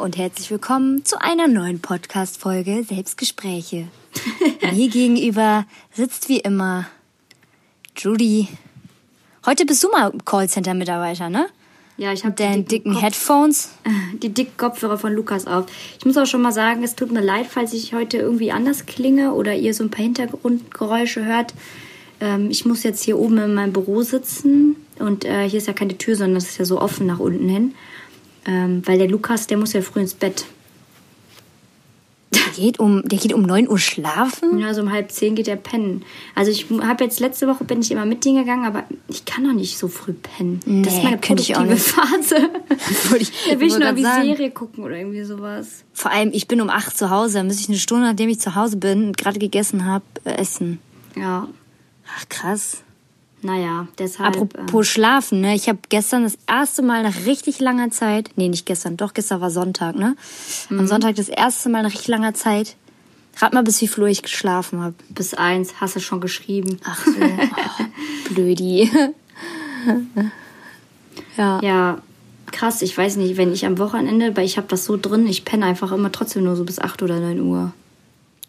Und herzlich willkommen zu einer neuen Podcast-Folge Selbstgespräche. Mir gegenüber sitzt wie immer Judy. Heute bist du mal Callcenter-Mitarbeiter, ne? Ja, ich habe den dicken Kopf Headphones. Die dicken Kopfhörer von Lukas auf. Ich muss auch schon mal sagen, es tut mir leid, falls ich heute irgendwie anders klinge oder ihr so ein paar Hintergrundgeräusche hört. Ähm, ich muss jetzt hier oben in meinem Büro sitzen und äh, hier ist ja keine Tür, sondern es ist ja so offen nach unten hin. Ähm, weil der Lukas, der muss ja früh ins Bett. Der geht um, der geht um 9 Uhr schlafen? Ja, so um halb zehn geht er pennen. Also ich habe jetzt letzte Woche bin ich immer mit ihm gegangen, aber ich kann noch nicht so früh pennen. Nee, das ist meine könnte ich auch nicht. Phase. ich, da will ich nur wie grad sagen. Serie gucken oder irgendwie sowas. Vor allem, ich bin um 8 zu Hause, dann muss ich eine Stunde, nachdem ich zu Hause bin und gerade gegessen habe, äh, essen. Ja, Ach krass. Naja, deshalb. Apropos Schlafen, ne? Ich habe gestern das erste Mal nach richtig langer Zeit, nee, nicht gestern, doch, gestern war Sonntag, ne? Mhm. Am Sonntag das erste Mal nach richtig langer Zeit. Rat mal, bis wie viel Uhr ich geschlafen habe. äh, bis eins hast du schon geschrieben. Ach so, oh, blödi. ja. Ja, krass. Ich weiß nicht, wenn ich am Wochenende, weil ich habe das so drin, ich penne einfach immer trotzdem nur so bis 8 oder 9 Uhr.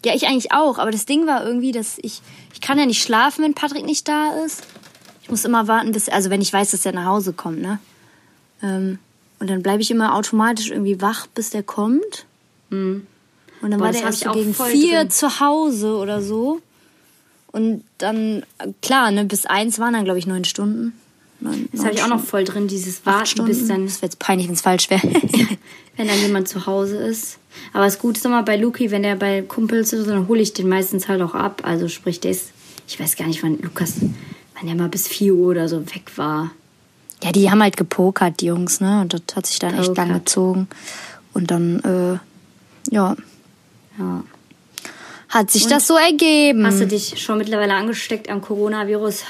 Ja, ich eigentlich auch. Aber das Ding war irgendwie, dass ich, ich kann ja nicht schlafen, wenn Patrick nicht da ist. Ich muss immer warten, bis, also wenn ich weiß, dass er nach Hause kommt, ne? Ähm, und dann bleibe ich immer automatisch irgendwie wach, bis der kommt. Und dann Boah, war der erst gegen vier drin. zu Hause oder so. Und dann, klar, ne, bis eins waren dann, glaube ich, neun Stunden. Neun, Das habe ich auch noch voll drin, dieses Warten, bis dann, Das wäre jetzt peinlich, wenn es falsch wäre. wenn dann jemand zu Hause ist. Aber das Gute ist immer bei Luki, wenn der bei Kumpels ist, dann hole ich den meistens halt auch ab. Also sprich, der ist, ich weiß gar nicht, wann Lukas, wann der mal bis 4 Uhr oder so weg war. Ja, die haben halt gepokert, die Jungs, ne? Und das hat sich dann echt Pokert. lang gezogen. Und dann, äh, ja, Ja. hat sich das so ergeben. Hast du dich schon mittlerweile angesteckt am Coronavirus?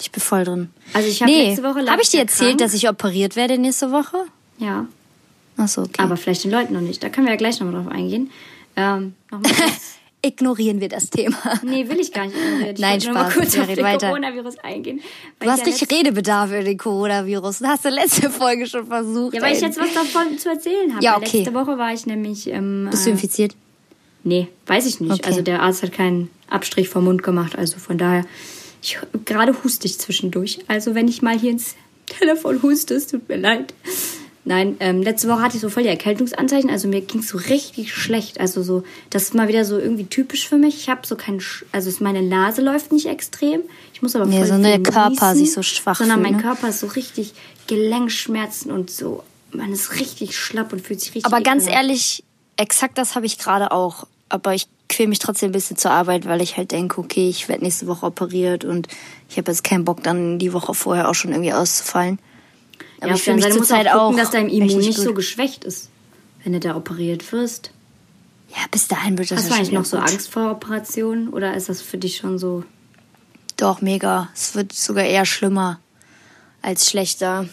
ich bin voll drin. Also ich habe nee, letzte Woche habe ich dir erzählt, krank. dass ich operiert werde nächste Woche? Ja. Ach so, okay. Aber vielleicht den Leuten noch nicht. Da können wir ja gleich nochmal drauf eingehen. Ähm, nochmal kurz. Ignorieren wir das Thema. Nee, will ich gar nicht. ignorieren. Ich Nein, wollte nur mal Spaß. kurz Wir auf den weiter. Coronavirus eingehen. Du hast ja Redebedarf über den Coronavirus. Das hast du letzte Folge schon versucht. Ja, weil ich jetzt was davon zu erzählen habe. Ja, okay. Letzte Woche war ich nämlich. Ähm, Bist du äh, infiziert? Nee, weiß ich nicht. Okay. Also der Arzt hat keinen Abstrich vom Mund gemacht. Also von daher, ich gerade huste ich zwischendurch. Also wenn ich mal hier ins Telefon huste, es tut mir leid. Nein, ähm, letzte Woche hatte ich so voll die Erkältungsanzeichen. Also mir ging es so richtig schlecht. Also so, das ist mal wieder so irgendwie typisch für mich. Ich habe so keinen, Sch also meine Nase läuft nicht extrem. Ich muss aber Nee, voll sondern viel der Körper sich so schwach Sondern fühlt, mein ne? Körper ist so richtig Gelenkschmerzen und so. Man ist richtig schlapp und fühlt sich richtig. Aber ganz ekelhaft. ehrlich, exakt das habe ich gerade auch. Aber ich quäle mich trotzdem ein bisschen zur Arbeit, weil ich halt denke, okay, ich werde nächste Woche operiert und ich habe jetzt keinen Bock, dann die Woche vorher auch schon irgendwie auszufallen. Aber ja, ich mich du musst zurzeit auch gucken, dass dein Immun nicht so gut. geschwächt ist, wenn du da operiert wirst. Ja, bis dahin wird das Hast du eigentlich noch wieder so gut. Angst vor Operationen oder ist das für dich schon so? Doch, mega. Es wird sogar eher schlimmer als schlechter.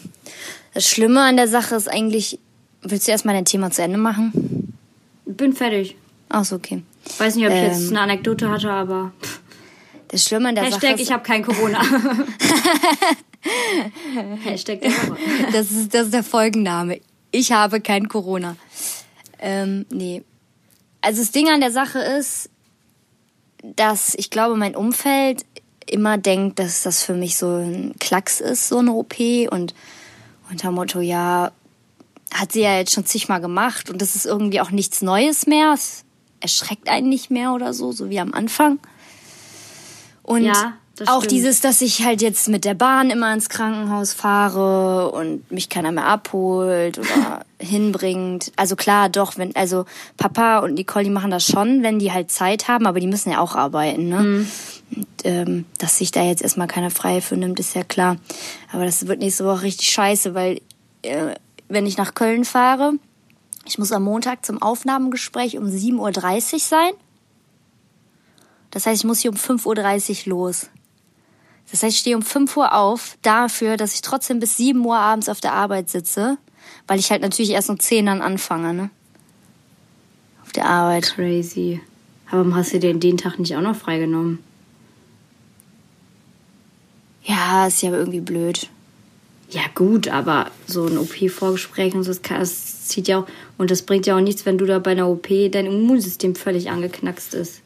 Das Schlimme an der Sache ist eigentlich, willst du erstmal dein Thema zu Ende machen? Bin fertig. Ach so, okay. Weiß nicht, ob ich Ähm, jetzt eine Anekdote hatte, aber Das Schlimme an der Sache Hashtag ist, ich habe kein Corona. Hashtag Woche. das ist, das ist der Folgenname. Ich habe kein Corona. Ähm, nee. Also das Ding an der Sache ist, dass ich glaube, mein Umfeld immer denkt, dass das für mich so ein Klacks ist, so eine OP und unter Motto, ja, hat sie ja jetzt schon zigmal gemacht und das ist irgendwie auch nichts Neues mehr. Es erschreckt einen nicht mehr oder so, so wie am Anfang. Und Ja, das auch stimmt. dieses, dass ich halt jetzt mit der Bahn immer ins Krankenhaus fahre und mich keiner mehr abholt oder hinbringt. Also klar, doch, wenn, also Papa und Nicole, die machen das schon, wenn die halt Zeit haben, aber die müssen ja auch arbeiten, ne? Mhm. Und, ähm, dass sich da jetzt erstmal keiner frei für nimmt, ist ja klar. Aber das wird nächste Woche richtig scheiße, weil äh, wenn ich nach Köln fahre, ich muss am Montag zum Aufnahmegespräch um 7.30 Uhr sein. Das heißt, ich muss hier um 5.30 Uhr los. Das heißt, ich stehe um 5 Uhr auf dafür, dass ich trotzdem bis 7 Uhr abends auf der Arbeit sitze, weil ich halt natürlich erst um 10 dann anfange, ne? Auf der Arbeit. Crazy. Aber warum hast du dir den Tag nicht auch noch freigenommen? Ja, ist ja irgendwie blöd. Ja, gut, aber so ein OP-Vorgespräch und so, das, kann, das zieht ja auch. Und das bringt ja auch nichts, wenn du da bei einer OP dein Immunsystem völlig angeknackst ist.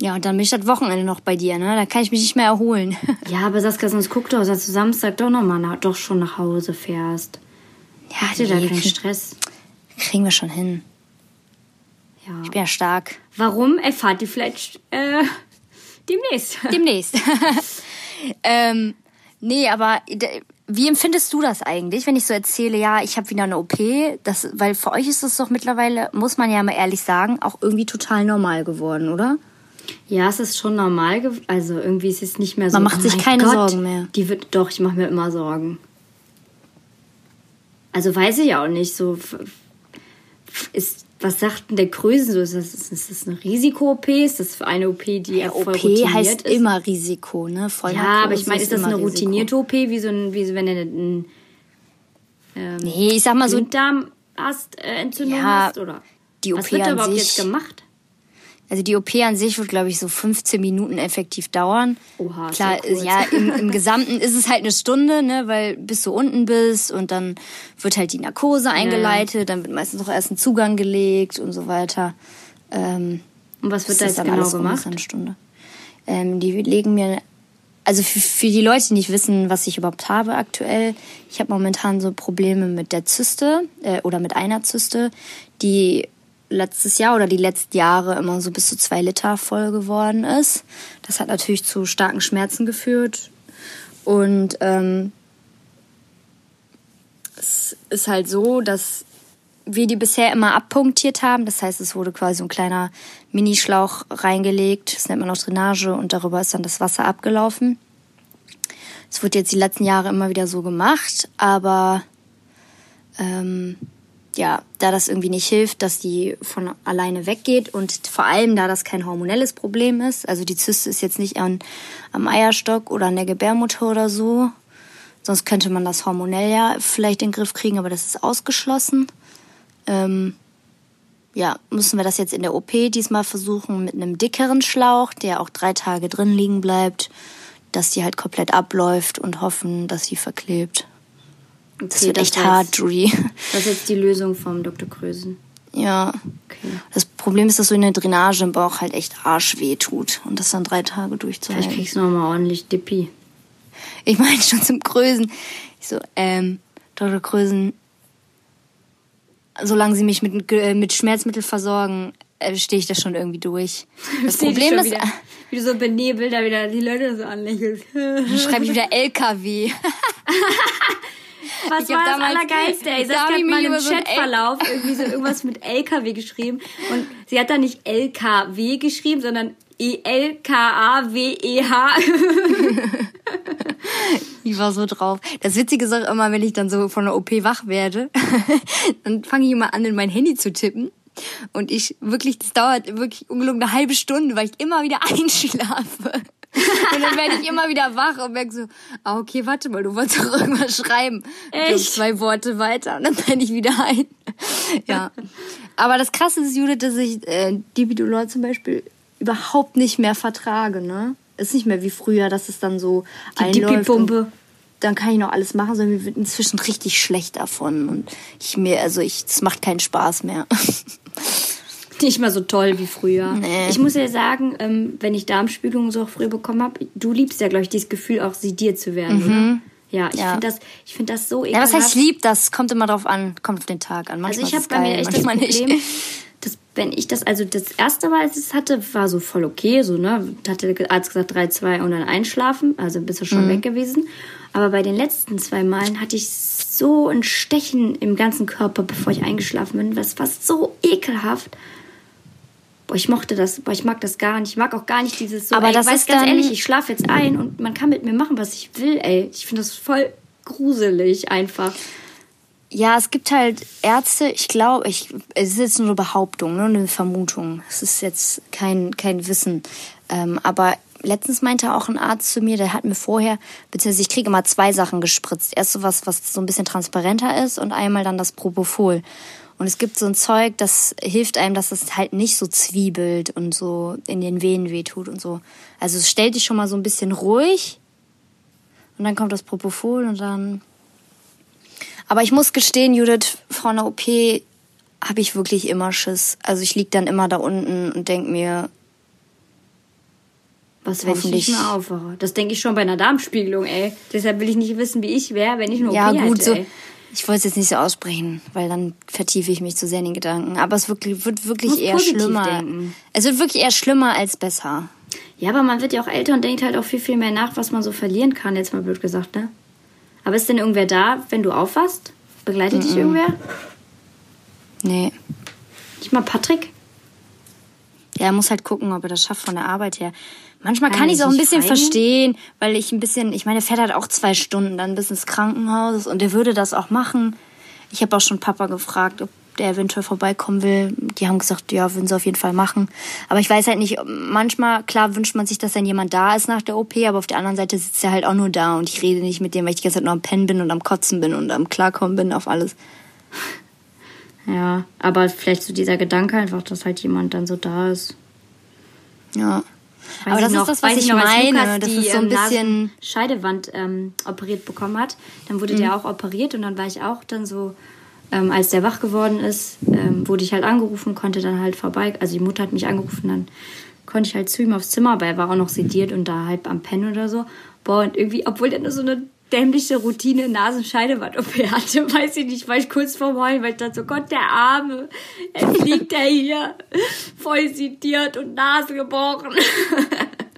Ja, und dann bin ich das Wochenende noch bei dir, ne? Da kann ich mich nicht mehr erholen. Ja, aber Saskia, sonst guck doch, dass du Samstag doch noch mal nach, doch schon nach Hause fährst. Ja, Hatte da nee, keinen krieg- Stress. Kriegen wir schon hin. Ja. Ich bin ja stark. Warum erfahrt ihr vielleicht äh, demnächst? Demnächst. ähm, nee, aber wie empfindest du das eigentlich, wenn ich so erzähle, ja, ich habe wieder eine OP? Das, weil für euch ist das doch mittlerweile, muss man ja mal ehrlich sagen, auch irgendwie total normal geworden, oder? Ja, es ist schon normal. Also irgendwie ist es nicht mehr so. Man macht oh sich keine Gott, Sorgen mehr. Die wird doch. Ich mache mir immer Sorgen. Also weiß ich auch nicht. So ist. Was sagt denn der Krösen so? Ist das, ist das eine Risiko-OP? Ist das für eine OP, die ja, voll OP routiniert heißt ist? immer Risiko, ne? Vollnarkose Ja, aber ich meine, ist das eine Risiko. routinierte OP, wie so ein, wie so wenn du einen ähm, Nee, ich sag mal so, hast, äh, Entzündung Ja, hast, oder? die Was OP wird da überhaupt jetzt gemacht? Also die OP an sich wird, glaube ich, so 15 Minuten effektiv dauern. Oha, Klar, ja kurz. ja, im, im Gesamten ist es halt eine Stunde, ne, weil bis du unten bist und dann wird halt die Narkose eingeleitet, dann wird meistens noch erst ein Zugang gelegt und so weiter. Ähm, Und was wird da jetzt dann genau gemacht? eine Stunde. Ähm, die legen mir, also für, für die Leute, die nicht wissen, was ich überhaupt habe aktuell, ich habe momentan so Probleme mit der Zyste äh, oder mit einer Zyste, die letztes Jahr oder die letzten Jahre immer so bis zu zwei Liter voll geworden ist. Das hat natürlich zu starken Schmerzen geführt. Und ähm, es ist halt so, dass wir die bisher immer abpunktiert haben. Das heißt, es wurde quasi ein kleiner Minischlauch reingelegt. Das nennt man auch Drainage und darüber ist dann das Wasser abgelaufen. Es wird jetzt die letzten Jahre immer wieder so gemacht, aber ähm, ja, da das irgendwie nicht hilft, dass die von alleine weggeht und vor allem da das kein hormonelles Problem ist, also die Zyste ist jetzt nicht an, am Eierstock oder an der Gebärmutter oder so, sonst könnte man das hormonell ja vielleicht in den Griff kriegen, aber das ist ausgeschlossen. Ähm, ja, müssen wir das jetzt in der OP diesmal versuchen mit einem dickeren Schlauch, der auch drei Tage drin liegen bleibt, dass die halt komplett abläuft und hoffen, dass sie verklebt. Das Okay, wird echt war hart, jetzt- Judy. Das ist jetzt die Lösung vom Dr. Krösen. Ja. Okay. Das Problem ist, dass so eine Drainage im Bauch halt echt arschweh tut und das dann drei Tage Vielleicht durchzuhalten. kriegst du nochmal ordentlich Dippi. Ich meine schon zum Krösen. Ich so, ähm, Dr. Krösen, solange sie mich mit, äh, mit Schmerzmittel versorgen, äh, stehe ich das schon irgendwie durch. Das Problem ist, wieder, wie du so benebelt da wieder die Leute so anlächelst. dann schreibe ich wieder LKW. Was Ich war das Allergeilste, ey? Saskia hat mal im über so Chatverlauf irgendwie so irgendwas mit LKW geschrieben. Und sie hat da nicht LKW geschrieben, sondern E-L-K-A-W-E-H. Ich war so drauf. Das Witzige ist auch immer, wenn ich dann so von der OP wach werde, dann fange ich immer an, in mein Handy zu tippen. Und ich wirklich, das dauert wirklich ungelogen eine halbe Stunde, weil ich immer wieder einschlafe. Und dann werde ich immer wieder wach und merke so, ah, okay, warte mal, du wolltest doch irgendwas schreiben. Echt? So zwei Worte weiter und dann penne ich wieder ein. Ja. Aber das Krasse ist, Judith, dass ich äh, Dibidolor zum Beispiel überhaupt nicht mehr vertrage, ne? Ist nicht mehr wie früher, dass es dann so Die einläuft und dann kann ich noch alles machen, sondern mir wird inzwischen richtig schlecht davon und ich mir, also ich, es macht keinen Spaß mehr. Nicht mal so toll wie früher. Nee. Ich muss ja sagen, ähm, wenn ich Darmspiegelungen so früh bekommen habe, du liebst ja, glaube ich, dieses Gefühl, auch sediert zu werden, oder? Ja, ich Ja. finde das, ich finde das so Ja, ekelhaft. was heißt lieb? Das kommt immer drauf an, kommt auf den Tag an. Also Manchmal ich ist habe bei mir echt das Problem, nicht. dass wenn ich das, also das erste Mal, als ich es hatte, war so voll okay, so, ne, hatte der Arzt gesagt 3, 2 und dann einschlafen, also bist du schon Mhm. weg gewesen. Aber bei den letzten zwei Malen hatte ich so ein Stechen im ganzen Körper, bevor ich eingeschlafen bin. Das war so ekelhaft. Boah, ich mochte das, boah, ich mag das gar nicht. Ich mag auch gar nicht dieses so, Aber ey, das weiß ist ganz ehrlich, ich schlafe jetzt ein und man kann mit mir machen, was ich will, ey. Ich finde das voll gruselig einfach. Ja, es gibt halt Ärzte, ich glaube, ich, es ist jetzt nur eine Behauptung, ne, eine Vermutung. Es ist jetzt kein, kein Wissen. Ähm, aber letztens meinte auch ein Arzt zu mir, der hat mir vorher, beziehungsweise ich kriege immer zwei Sachen gespritzt. Erst so was, was so ein bisschen transparenter ist und einmal dann das Propofol. Und es gibt so ein Zeug, das hilft einem, dass es halt nicht so zwiebelt und so in den Venen wehtut und so. Also es stellt dich schon mal so ein bisschen ruhig. Und dann kommt das Propofol und dann. Aber ich muss gestehen, Judith, vor einer OP habe ich wirklich immer Schiss. Also ich lieg dann immer da unten und denk mir, Was, wenn ich nicht mehr aufwache? Das denke ich schon bei einer Darmspiegelung, ey. Deshalb will ich nicht wissen, wie ich wäre, wenn ich nur ja OP gut, hätte, so. Ich wollte es jetzt nicht so aussprechen, weil dann vertiefe ich mich zu sehr in den Gedanken. Aber es wirklich, wird wirklich eher schlimmer. denken. Es wird wirklich eher schlimmer als besser. Ja, aber man wird ja auch älter und denkt halt auch viel, viel mehr nach, was man so verlieren kann, jetzt mal blöd gesagt, ne? Aber ist denn irgendwer da, wenn du aufwachst? Begleitet dich irgendwer? Nee. Nicht mal Patrick? Ja, er muss halt gucken, ob er das schafft von der Arbeit her. Manchmal kann ich es auch ein bisschen feigen? verstehen, weil ich ein bisschen, ich meine, der fährt halt auch zwei Stunden dann bis ins Krankenhaus und der würde das auch machen. Ich habe auch schon Papa gefragt, ob der eventuell vorbeikommen will. Die haben gesagt, ja, würden sie auf jeden Fall machen. Aber ich weiß halt nicht, manchmal, klar wünscht man sich, dass dann jemand da ist nach der OP, aber auf der anderen Seite sitzt er halt auch nur da und ich rede nicht mit dem, weil ich die ganze Zeit nur am Pennen bin und am Kotzen bin und am Klarkommen bin auf alles. Ja, aber vielleicht so dieser Gedanke einfach, dass halt jemand dann so da ist. Ja. Weiß aber ich das noch- ist das, was ich, noch, als meine. Lukas das die, ist so ein ähm, bisschen. Nasenscheidewand ähm, operiert bekommen hat. Dann wurde Mhm. der auch operiert und dann war ich auch dann so, ähm, als der wach geworden ist, ähm, wurde ich halt angerufen, konnte dann halt vorbei. Also die Mutter hat mich angerufen, dann konnte ich halt zu ihm aufs Zimmer, aber er war auch noch sediert und da halb am Pennen oder so. Boah, und irgendwie, obwohl der nur so eine dämliche Routine Nasenscheidewand-OP hatte, weiß ich nicht, war ich kurz vorm Heulen, weil ich dachte so, Gott, der Arme, jetzt liegt er hier, voll sediert und Nase gebrochen.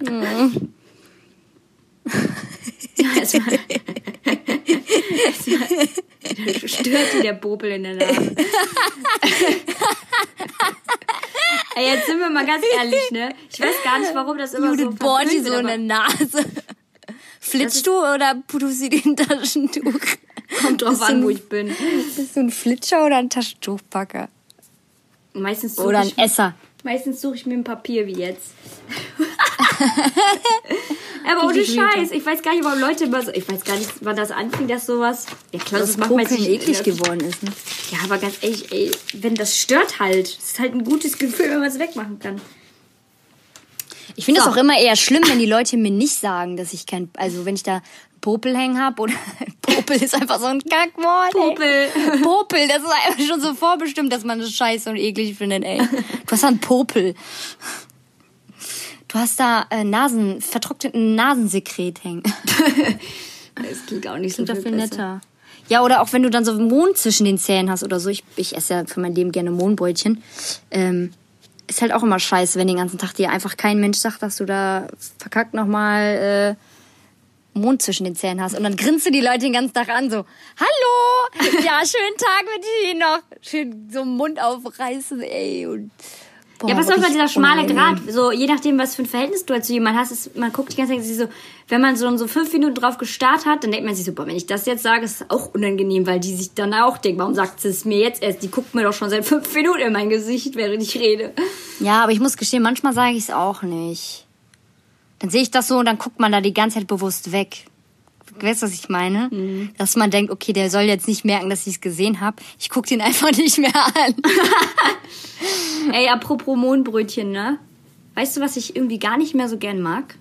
Ja, es war, es war, stört ihn der Popel in der Nase. Ey, jetzt sind wir mal ganz ehrlich, ne? Ich weiß gar nicht, warum das immer Judith so verpönt so in der Nase. Flitschst du oder tust du dir ein Taschentuch? Kommt drauf Bist an, ein- wo ich bin. Bist du ein Flitscher oder ein Taschentuchpacker? Meistens Oder ein Esser? meistens suche ich mir ein Papier wie jetzt. Aber ohne. Scheiß, ich weiß gar nicht, warum Leute immer so, ich weiß gar nicht, wann das anfing, dass sowas, ja klar, Dass das macht man sich eklig geworden ist, ne? Ja, aber ganz ehrlich, ey, wenn das stört halt, es ist halt ein gutes Gefühl, wenn man es wegmachen kann. Ich finde es So. auch immer eher schlimm, wenn die Leute mir nicht sagen, dass ich kein, also wenn ich da Popel hängen hab oder Popel ist einfach so ein Kackwort. Popel. Ey. Popel, das ist einfach schon so vorbestimmt, dass man das scheiße und eklig findet, ey. Du hast da einen Popel. Du hast da äh, Nasen, vertrockneten Nasensekret hängen. Es klingt auch nicht so Klingt doch viel viel netter. Ja, oder auch wenn du dann so Mond zwischen den Zähnen hast oder so. Ich, ich esse ja für mein Leben gerne Mohnbrötchen. Ähm, ist halt auch immer scheiße, wenn den ganzen Tag dir einfach kein Mensch sagt, dass du da verkackt nochmal äh, Mond zwischen den Zähnen hast. Und dann grinst du die Leute den ganzen Tag an, so, hallo, ja, schönen Tag mit dir noch. Schön so Mund aufreißen, ey. Und, boah, Ja, pass auf, richtig dieser schmale. Grad, so je nachdem, was für ein Verhältnis du halt zu jemandem hast, ist, man guckt die ganze Zeit so, wenn man so, so fünf Minuten drauf gestarrt hat, dann denkt man sich so, boah, wenn ich das jetzt sage, ist es auch unangenehm, weil die sich dann auch denken, warum sagt sie es mir jetzt erst? Die guckt mir doch schon seit fünf Minuten in mein Gesicht, während ich rede. Ja, aber ich muss gestehen, manchmal sage ich es auch nicht. Dann sehe ich das so und dann guckt man da die ganze Zeit bewusst weg. Weißt du, was ich meine? Dass man denkt, okay, der soll jetzt nicht merken, dass ich es gesehen habe. Ich gucke den einfach nicht mehr an. Ey, apropos Mohnbrötchen, ne? Weißt du, was ich irgendwie gar nicht mehr so gern mag?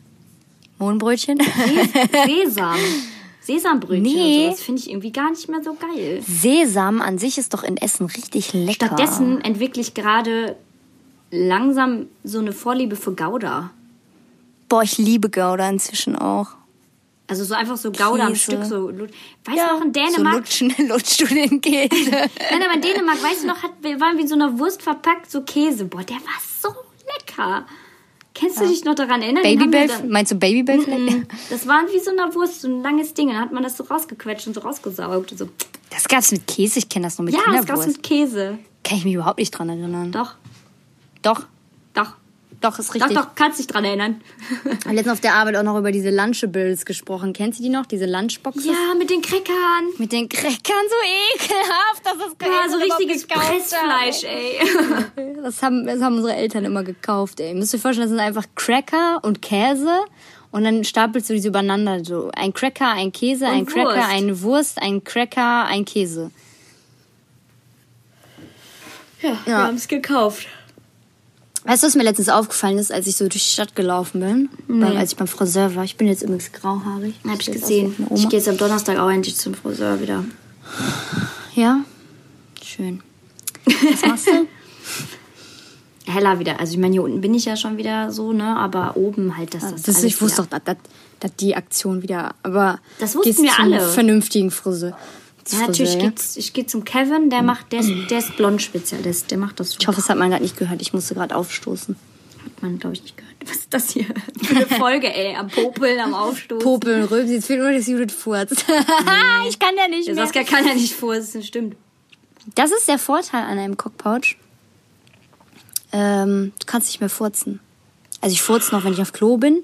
Mohnbrötchen? Sesam. Sesambrötchen Nee. und so, das finde ich irgendwie gar nicht mehr so geil. Sesam an sich ist doch in Essen richtig lecker. Stattdessen entwickle ich gerade langsam so eine Vorliebe für Gouda. Boah, ich liebe Gouda inzwischen auch. Also so einfach so Gouda am. Stück. So, weißt du noch, in So Dänemark, lutschen, lutschst du den Käse. nein, aber in Dänemark, weißt du noch, hat, wir waren wie in so einer Wurst verpackt, so Käse. Boah, der war so lecker. Kennst du dich noch daran erinnern? Babybell, meinst du Babybell? Mhm. Das war wie so eine Wurst, so ein langes Ding. Dann hat man das so rausgequetscht und so rausgesaugt. Und so. Das gab's mit Käse, ich kenne das nur mit Ja, das gab's Kinderwurst. mit Käse. Kann ich mich überhaupt nicht dran erinnern. Doch, Doch, doch, doch, ist doch, richtig. doch, kannst dich dran erinnern. Letztens auf der Arbeit auch noch über diese Lunchables gesprochen. Kennst du die noch? Diese Lunchboxes? Ja, mit den Crackern. Mit den Crackern so ekelhaft, das Ja, so richtiges Pressfleisch, ey. Das haben, das haben unsere Eltern immer gekauft, ey. Müsst ihr euch vorstellen, das sind einfach Cracker und Käse. Und dann stapelst du diese übereinander. So ein Cracker, ein Käse, ein Cracker, Wurst. eine Wurst, ein Cracker, ein Käse. Ja, wir Ja. haben es gekauft. Weißt du, was mir letztens aufgefallen ist, als ich so durch die Stadt gelaufen bin? Beim, als ich beim Friseur war. Ich bin jetzt übrigens grauhaarig. Hab ich gesehen. Ich gehe jetzt am Donnerstag auch endlich zum Friseur wieder. Ja? Schön. Was machst du? Heller wieder. Also ich meine, hier unten bin ich ja schon wieder so, ne? Aber oben halt, dass das, Das, alles ich wusste doch, dass, dass, dass die Aktion wieder. Aber Das wussten wir alle. vernünftigen Friseur. Ja, natürlich geht's, ich gehe zum Kevin, der macht, der ist, der ist Blond-Spezialist, der macht das Ich super. hoffe, das hat man gerade nicht gehört. Ich musste gerade aufstoßen. Hat man, glaube ich, nicht gehört. Was ist das hier für eine Folge, ey? Am Popeln, am Aufstoßen. Popeln, Rülpsen, jetzt fehlt nur das Judith furzt. ich kann ja nicht mehr. Saskia kann ja nicht das stimmt. Das ist der Vorteil an einem Cockpouch. Ähm, du kannst nicht mehr furzen. Also ich furze noch, wenn ich auf Klo bin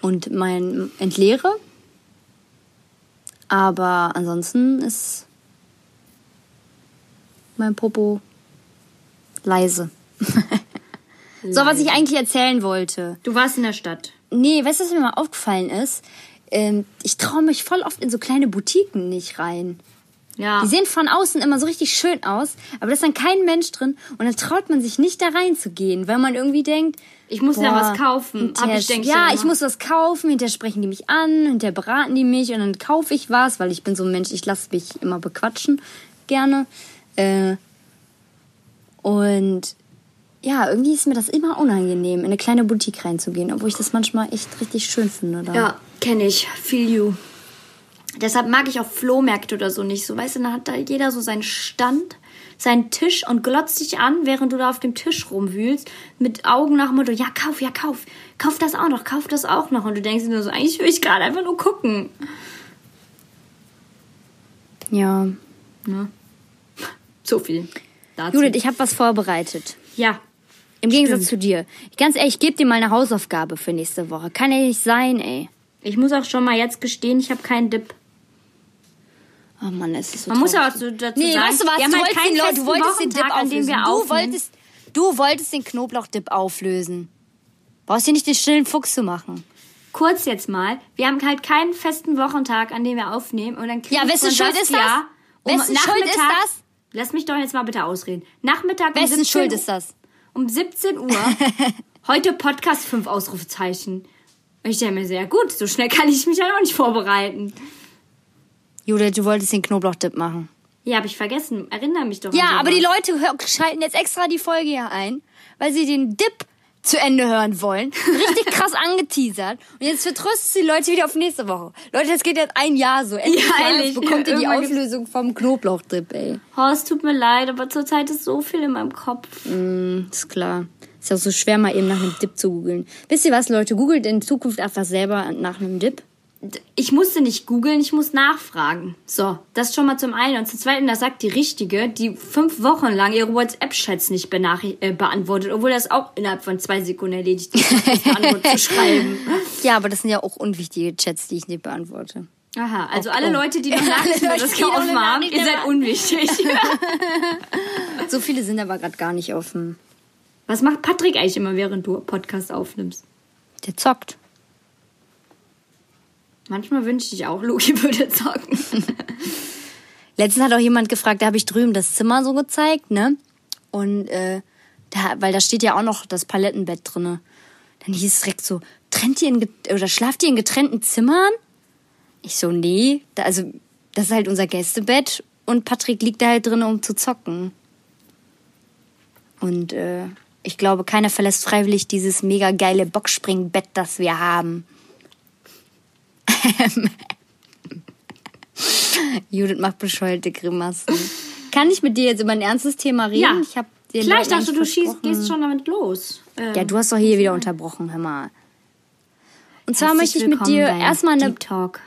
und mein entleere. Aber ansonsten ist mein Popo leise. so, was ich eigentlich erzählen wollte. Du warst in der Stadt. Nee, weißt du, was mir mal aufgefallen ist? Ähm, ich traue mich voll oft in so kleine Boutiquen nicht rein. Ja. Die sehen von außen immer so richtig schön aus, aber da ist dann kein Mensch drin und dann traut man sich nicht da reinzugehen, weil man irgendwie denkt, Ich muss ja was kaufen. Hab ich, denk ja, ich muss was kaufen, hinterher sprechen die mich an, hinterher beraten die mich und dann kaufe ich was, weil ich bin so ein Mensch, ich lasse mich immer bequatschen gerne. Äh, und ja, irgendwie ist mir das immer unangenehm, in eine kleine Boutique reinzugehen, obwohl ich das manchmal echt richtig schön finde. Da. Ja, kenne ich. Feel you. Deshalb mag ich auch Flohmärkte oder so nicht so. Weißt du, dann hat da jeder so seinen Stand, seinen Tisch und glotzt dich an, während du da auf dem Tisch rumwühlst, mit Augen nach dem Motto, ja, kauf, ja, kauf, kauf das auch noch, kauf das auch noch. Und du denkst dir nur so, eigentlich will ich gerade einfach nur gucken. ja. Ne? So viel dazu. Judith, ich habe was vorbereitet. ja, Im Gegensatz zu dir. Ganz ehrlich, ich gebe dir mal eine Hausaufgabe für nächste Woche. Kann ja nicht sein, ey. ich muss auch schon mal jetzt gestehen, ich habe keinen Dip. Oh Mann, es ist so Man muss ja traurig. auch so dazu Nee, sagen, weißt du was? Du halt wolltest, keinen den, Leute, du wolltest den Dip auflösen. wir Du wolltest, du wolltest den Knoblauchdip auflösen. Brauchst dir nicht den stillen Fuchs zu machen. kurz jetzt mal, wir haben halt keinen festen Wochentag, an dem wir aufnehmen und dann kriegen Ja, wessen Schuld ist das? Um Wessen Schuld ist das? Lass mich doch jetzt mal bitte ausreden. Nachmittag um Wessen 17 Schuld ist das? Um 17 Uhr. heute Podcast 5 Ausrufezeichen. Ich denke mir sehr gut, so schnell kann ich mich ja auch nicht vorbereiten. Judith, du wolltest den Knoblauchdip machen. Ja, habe ich vergessen. Erinnere mich doch. Ja, aber die Leute schalten jetzt extra die Folge hier ein, weil sie den Dip zu Ende hören wollen. Richtig krass angeteasert. Und jetzt vertröstest du die Leute wieder auf nächste Woche. Leute, das geht jetzt ein Jahr so. Endlich Ja, ehrlich. bekommt ihr die Auflösung vom Knoblauchdip, ey. Es tut mir leid, aber zurzeit ist so viel in meinem Kopf. Ist klar. Ist ja auch so schwer, mal eben nach einem Dip zu googeln. Wisst ihr was, Leute? Googelt in Zukunft einfach selber nach einem Dip. Ich musste nicht googeln, ich muss nachfragen. So, das schon mal zum einen. Und zum zweiten, das sagt die Richtige, die fünf Wochen lang ihre WhatsApp-Chats nicht äh, beantwortet, obwohl das auch innerhalb von zwei Sekunden erledigt ist, eine Antwort zu schreiben. Ja, aber das sind ja auch unwichtige Chats, die ich nicht beantworte. Aha, also Oh, alle oh. Leute, die noch Nachrichten Leute, das noch offen haben, ihr seid unwichtig. So viele sind aber gerade gar nicht offen. Was macht Patrick eigentlich immer, während du Podcast aufnimmst? Der zockt. Manchmal wünschte ich auch, Loki würde zocken. Letztens hat auch jemand gefragt, da habe ich drüben das Zimmer so gezeigt, ne? Und äh, da, weil da steht ja auch noch das Palettenbett drinne. Dann hieß es direkt so, trennt ihr in, oder schlaft ihr in getrennten Zimmern? Ich so, nee, da, also das ist halt unser Gästebett und Patrick liegt da halt drin, um zu zocken. Und äh, ich glaube, keiner verlässt freiwillig dieses mega geile Boxspringbett, das wir haben. Judith macht bescheuerte Grimassen. Kann ich mit dir jetzt über ein ernstes Thema reden? Ja. Ich hab dir Klar, ich dachte, du schießt, gehst schon damit los. Ähm, Ja, du hast doch hier wieder unterbrochen, hör mal. Und zwar möchte ich mit dir erstmal eine Deep Talk.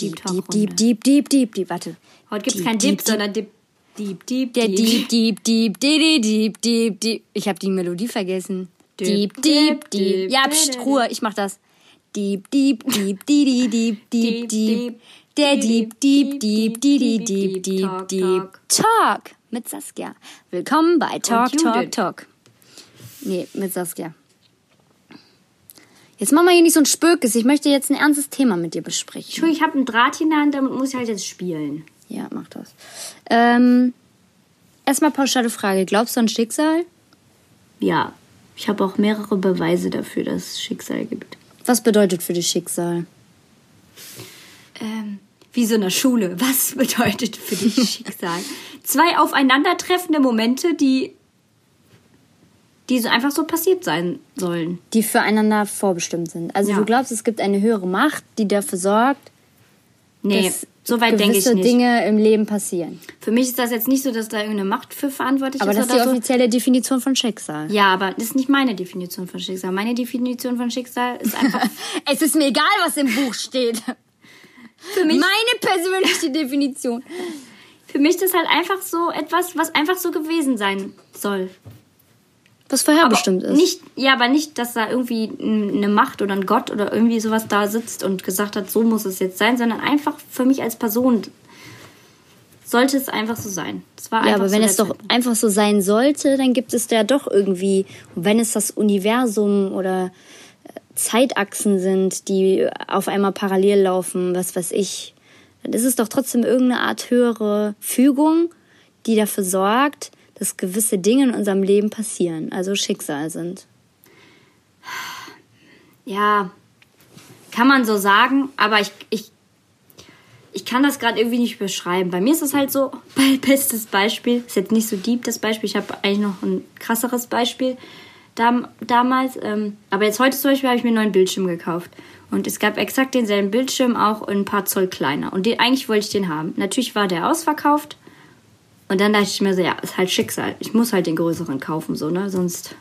Deep, Talk deep, deep, deep, deep, deep, deep, warte. Heute gibt's kein deep, Dip, sondern Dip, Deep, Deep, Der deep, deep, deep, deep, deep, deep, deep. Ich habe die Melodie vergessen. Deep, Deep, deep, deep, deep. Ja, pst. Ruhe, ich mach das. Dieb, Dieb, Dieb, Didi, Dieb, Dieb, Dieb. Der Dieb, Dieb, Dieb, Didi, Dieb, Dieb, Dieb. Talk mit Saskia. Willkommen bei Talk, Talk, Talk. Nee, mit Saskia. Jetzt mach mal hier nicht so ein Spökes. Ich möchte jetzt ein ernstes Thema mit dir besprechen. Entschuldigung, ich habe einen Draht in der Hand, damit muss ich halt jetzt spielen. Ja, mach das. Ähm, erstmal pauschale Frage. Glaubst du an Schicksal? Ja. Ich habe auch mehrere Beweise dafür, dass es Schicksal gibt. Was bedeutet für dich Schicksal? Ähm, wie so in der Schule. Was bedeutet für dich Schicksal? Zwei aufeinandertreffende Momente, die, die so einfach so passiert sein sollen. Die füreinander vorbestimmt sind. Also Ja. du glaubst, es gibt eine höhere Macht, die dafür sorgt, Nee, dass so weit denke ich nicht. Dinge im Leben passieren. Für mich ist das jetzt nicht so, dass da irgendeine Macht für verantwortlich Aber ist das ist die so. offizielle Definition von Schicksal. Ja, aber das ist nicht meine Definition von Schicksal. Meine Definition von Schicksal ist einfach Es ist mir egal, was im Buch steht. für mich. Meine persönliche Definition. Für mich ist das halt einfach so etwas, was einfach so gewesen sein soll. Was vorher Aber bestimmt ist. Nicht, ja, aber nicht, dass da irgendwie eine Macht oder ein Gott oder irgendwie sowas da sitzt und gesagt hat, so muss es jetzt sein, sondern einfach für mich als Person sollte es einfach so sein. Ja, aber wenn so es der doch Zeitpunkt. einfach so sein sollte, dann gibt es da doch irgendwie, wenn es das Universum oder äh, Zeitachsen sind, die auf einmal parallel laufen, was weiß ich, dann ist es doch trotzdem irgendeine Art höhere Fügung, die dafür sorgt, dass gewisse Dinge in unserem Leben passieren, also Schicksal sind. Ja, kann man so sagen, aber ich, ich, ich kann das gerade irgendwie nicht beschreiben. Bei mir ist es halt so, bestes Beispiel, ist jetzt nicht so deep das Beispiel, ich habe eigentlich noch ein krasseres Beispiel dam, damals. Ähm, aber jetzt heute zum Beispiel habe ich mir einen neuen Bildschirm gekauft. Und es gab exakt denselben Bildschirm, auch ein paar Zoll kleiner. Und den, eigentlich wollte ich den haben. Natürlich war der ausverkauft. Und dann dachte ich mir so, ja, ist halt Schicksal. Ich muss halt den größeren kaufen, so, ne? Sonst,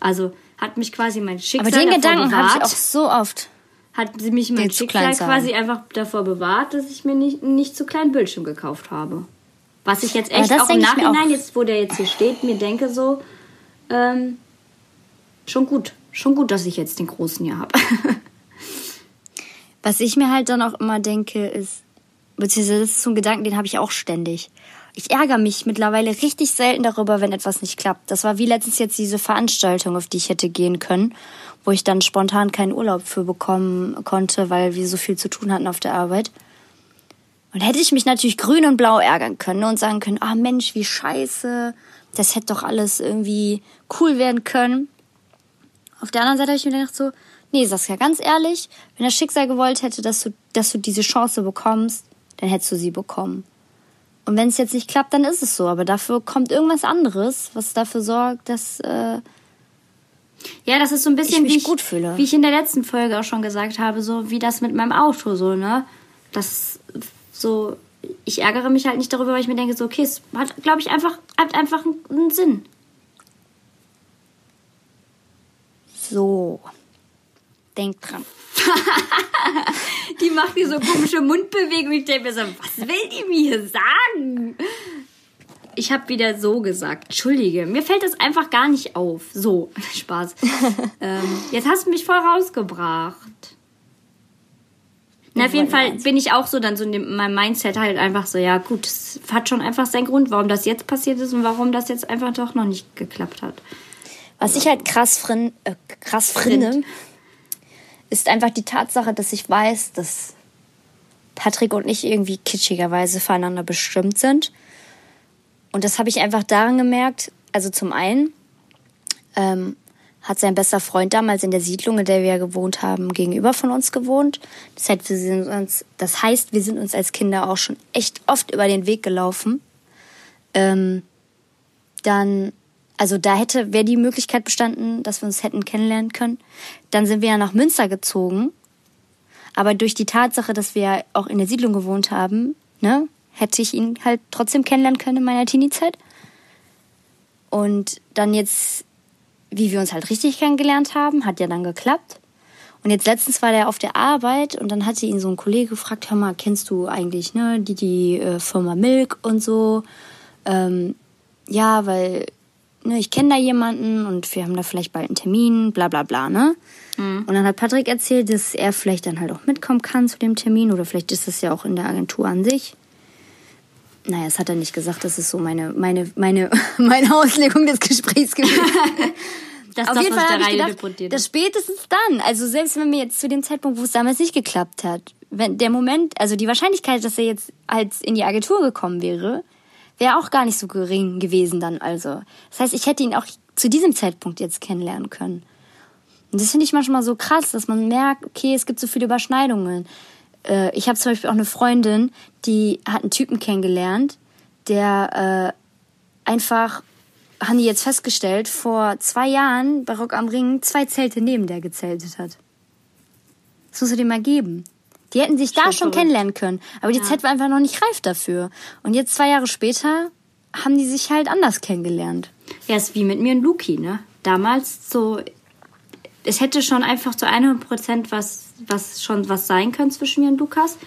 also hat mich quasi mein Schicksal Aber den Gedanken habe ich auch so oft. hat sie mich mein Den Schicksal quasi einfach davor bewahrt, dass ich mir nicht, nicht zu kleinen Bildschirm gekauft habe. Was ich jetzt echt auch im Nachhinein, auch. jetzt wo der jetzt hier steht, mir denke so, ähm, schon gut. Schon gut, dass ich jetzt den großen hier habe. Was ich mir halt dann auch immer denke, ist, beziehungsweise das ist so ein Gedanken, den habe ich auch ständig. Ich ärgere mich mittlerweile richtig selten darüber, wenn etwas nicht klappt. Das war wie letztens jetzt diese Veranstaltung, auf die ich hätte gehen können, wo ich dann spontan keinen Urlaub für bekommen konnte, weil wir so viel zu tun hatten auf der Arbeit. Und hätte ich mich natürlich grün und blau ärgern können und sagen können, ah Mensch, wie scheiße, das hätte doch alles irgendwie cool werden können. Auf der anderen Seite habe ich mir gedacht so, nee, Saskia, ganz ehrlich, wenn das Schicksal gewollt hätte, dass du, dass du diese Chance bekommst, dann hättest du sie bekommen. Und wenn es jetzt nicht klappt, dann ist es so. Aber dafür kommt irgendwas anderes, was dafür sorgt, dass äh, ja, das ist so ein bisschen, Ich wie, ich, gut fühle. wie ich in der letzten Folge auch schon gesagt habe, so wie das mit meinem Auto, so, ne? Das so, ich ärgere mich halt nicht darüber, weil ich mir denke, so, okay, es hat, glaube ich, einfach, hat einfach einen Sinn. so. Denk dran. Die macht hier so komische Mundbewegungen. Ich denke mir so, was will die mir sagen? Ich habe wieder so gesagt. Entschuldige, mir fällt das einfach gar nicht auf. So, Spaß. ähm, jetzt hast du mich voll rausgebracht. Na, auf jeden Fall bin ich auch so dann so in dem- meinem Mindset halt einfach so, ja gut, es hat schon einfach seinen Grund, warum das jetzt passiert ist und warum das jetzt einfach doch noch nicht geklappt hat. Was ich halt krass, frin, äh, krass finde, ist einfach die Tatsache, dass ich weiß, dass Patrick und ich irgendwie kitschigerweise füreinander bestimmt sind. Und das habe ich einfach daran gemerkt. Also zum einen ähm, hat sein bester Freund damals in der Siedlung, in der wir gewohnt haben, gegenüber von uns gewohnt. Das heißt, wir sind uns, das heißt, wir sind uns als Kinder auch schon echt oft über den Weg gelaufen. Ähm, dann, also da hätte, wäre die Möglichkeit bestanden, dass wir uns hätten kennenlernen können. Dann sind wir ja nach Münster gezogen. Aber durch die Tatsache, dass wir auch in der Siedlung gewohnt haben, ne, hätte ich ihn halt trotzdem kennenlernen können in meiner Teenie-Zeit. Und dann jetzt, wie wir uns halt richtig kennengelernt haben, hat ja dann geklappt. Und jetzt letztens war der auf der Arbeit und dann hatte ihn so ein Kollege gefragt, hör mal, kennst du eigentlich ne, die, die äh, Firma Milk und so? Ähm, ja, weil ne, ich kenne da jemanden und wir haben da vielleicht bald einen Termin, bla bla bla, ne? Und dann hat Patrick erzählt, dass er vielleicht dann halt auch mitkommen kann zu dem Termin oder vielleicht ist das ja auch in der Agentur an sich. Naja, das hat er nicht gesagt, das ist so meine, meine, meine, meine Auslegung des Gesprächs gewesen. Das Auf das, jeden Fall habe ich gedacht, dass spätestens dann, also selbst wenn wir jetzt zu dem Zeitpunkt, wo es damals nicht geklappt hat, wenn der Moment, also die Wahrscheinlichkeit, dass er jetzt halt in die Agentur gekommen wäre, wäre auch gar nicht so gering gewesen dann also. Das heißt, ich hätte ihn auch zu diesem Zeitpunkt jetzt kennenlernen können. Und das finde ich manchmal so krass, dass man merkt, okay, es gibt so viele Überschneidungen. Äh, ich habe zum Beispiel auch eine Freundin, die hat einen Typen kennengelernt, der äh, einfach, haben die jetzt festgestellt, vor zwei Jahren bei Rock am Ring zwei Zelte neben der gezeltet hat. Das musst du dir mal geben. Die hätten sich da schon kennenlernen können. Aber die ja. Zeit war einfach noch nicht reif dafür. Und jetzt zwei Jahre später haben die sich halt anders kennengelernt. Ja, ist wie mit mir und Luki, ne? Damals so, es hätte schon einfach zu 100 Prozent was, was schon was sein können zwischen mir und Lukas.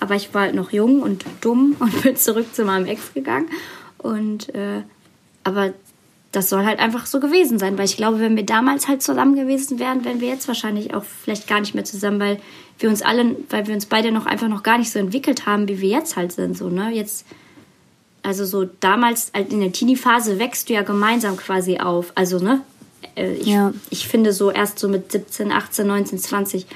Aber ich war halt noch jung und dumm und bin zurück zu meinem Ex gegangen. Und, äh, aber das soll halt einfach so gewesen sein, weil ich glaube, wenn wir damals halt zusammen gewesen wären, wären wir jetzt wahrscheinlich auch vielleicht gar nicht mehr zusammen, weil wir uns alle, weil wir uns beide noch einfach noch gar nicht so entwickelt haben, wie wir jetzt halt sind, so, ne? Jetzt, also so damals halt in der Teenie-Phase wächst du ja gemeinsam quasi auf, also, ne? Äh, ich, ja. ich finde so erst so mit 17, 18, 19, 20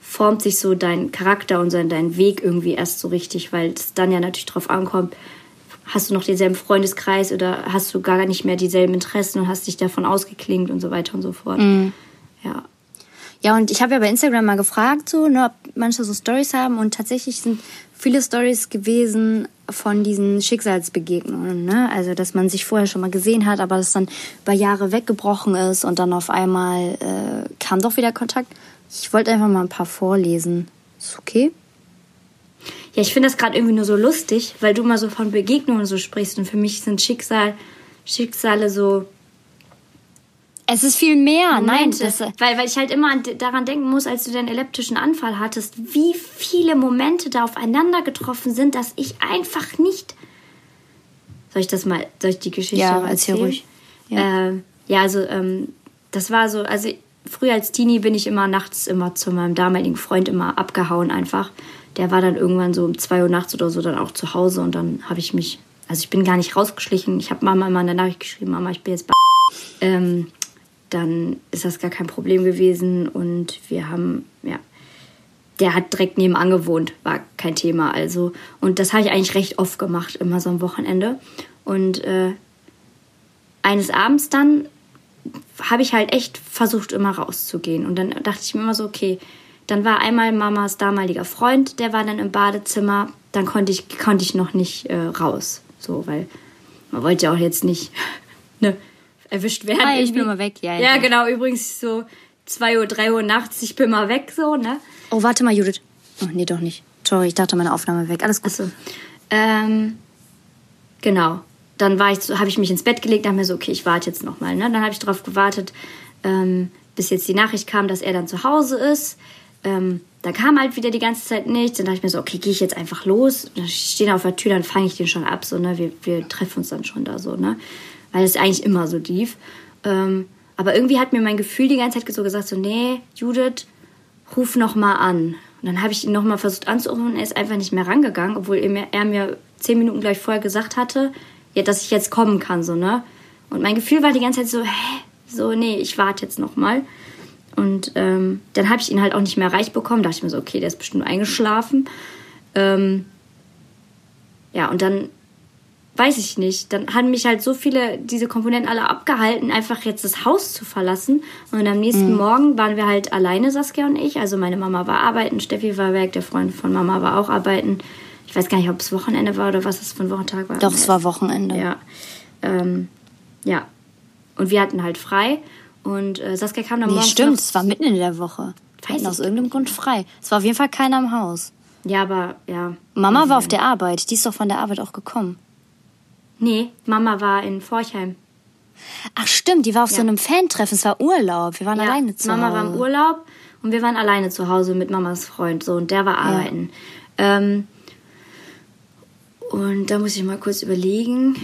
formt sich so dein Charakter und dein Weg irgendwie erst so richtig, weil es dann ja natürlich drauf ankommt, hast du noch denselben Freundeskreis oder hast du gar nicht mehr dieselben Interessen und hast dich davon ausgeklingt und so weiter und so fort. Mhm. Ja. Ja, und ich habe ja bei Instagram mal gefragt, so, ne, ob manche so Stories haben und tatsächlich sind viele Stories gewesen von diesen Schicksalsbegegnungen, ne? Also, dass man sich vorher schon mal gesehen hat, aber das dann über Jahre weggebrochen ist und dann auf einmal äh, kam doch wieder Kontakt. Ich wollte einfach mal ein paar vorlesen. Ist okay? Ja, ich finde das gerade irgendwie nur so lustig, weil du mal so von Begegnungen so sprichst und für mich sind Schicksal, Schicksale so. Es ist viel mehr, Momente. nein. Das, weil, weil ich halt immer daran denken muss, als du deinen epileptischen Anfall hattest, wie viele Momente da aufeinander getroffen sind, dass ich einfach nicht. Soll ich das mal, soll ich die Geschichte ja, mal erzählen? ruhig. Ja, äh, ja also ähm, das war so, also früher als Teenie bin ich immer nachts immer zu meinem damaligen Freund immer abgehauen einfach der war dann irgendwann so um zwei Uhr nachts oder so dann auch zu Hause und dann habe ich mich, also ich bin gar nicht rausgeschlichen. Ich habe Mama immer in der Nachricht geschrieben, Mama, ich bin jetzt bei ähm, dann ist das gar kein Problem gewesen und wir haben, ja, der hat direkt nebenan gewohnt, war kein Thema. Also, und das habe ich eigentlich recht oft gemacht, immer so am Wochenende. Und äh, eines Abends dann habe ich halt echt versucht, immer rauszugehen. Und dann dachte ich mir immer so, okay, dann war einmal Mamas damaliger Freund, der war dann im Badezimmer. Dann konnte ich, konnte ich noch nicht äh, raus. So, weil man wollte ja auch jetzt nicht ne, erwischt werden. Ah, ich bin mal weg, ja, ja. Ja, genau. Übrigens so 2 Uhr, 3 Uhr nachts, ich bin mal weg, so, ne? Oh, warte mal, Judith. Oh, nee, doch nicht. Sorry, ich dachte, meine Aufnahme weg. Alles gut. Achso. Ähm, genau. Dann war ich, so, habe ich mich ins Bett gelegt, dachte mir so, okay, ich warte jetzt noch mal. Ne? Dann habe ich darauf gewartet, ähm, bis jetzt die Nachricht kam, dass er dann zu Hause ist. Ähm, da kam halt wieder die ganze Zeit nichts. Dann dachte ich mir so, okay, gehe ich jetzt einfach los. Dann stehe auf der Tür, dann fange ich den schon ab. So, ne? wir, wir treffen uns dann schon da so, ne? Weil es eigentlich immer so lief. Ähm, aber irgendwie hat mir mein Gefühl die ganze Zeit so gesagt, so, nee, Judith, ruf noch mal an. Und dann habe ich ihn noch mal versucht anzurufen und er ist einfach nicht mehr rangegangen, obwohl er mir, er mir zehn Minuten gleich vorher gesagt hatte, ja, dass ich jetzt kommen kann, so, ne? Und mein Gefühl war die ganze Zeit so, hä? So, nee, ich warte jetzt noch mal. Und ähm, dann habe ich ihn halt auch nicht mehr reich bekommen. Da dachte ich mir so, okay, der ist bestimmt eingeschlafen. Ähm, ja, und dann weiß ich nicht. Dann haben mich halt so viele, diese Komponenten alle abgehalten, einfach jetzt das Haus zu verlassen. Und am nächsten mhm. Morgen waren wir halt alleine, Saskia und ich. Also meine Mama war arbeiten, Steffi war weg, der Freund von Mama war auch arbeiten. Ich weiß gar nicht, ob es Wochenende war oder was es für ein Wochentag war. Doch, es war Wochenende. Ja. Ähm, ja. Und wir hatten halt frei. Und äh, Saskia kam dann nee, morgens. Stimmt, es war mitten in der Woche. Wir hatten aus irgendeinem Grund frei. Es war auf jeden Fall keiner im Haus. Ja, aber ja. Mama war auf der Arbeit. Die ist doch von der Arbeit auch gekommen. Nee, Mama war in Forchheim. Ach stimmt, die war auf ja. so einem Fantreffen. Es war Urlaub. Wir waren ja, alleine zu Mama Hause. Mama war im Urlaub und wir waren alleine zu Hause mit Mamas Freund. So, und der war arbeiten. Ja. Ähm, und da muss ich mal kurz überlegen.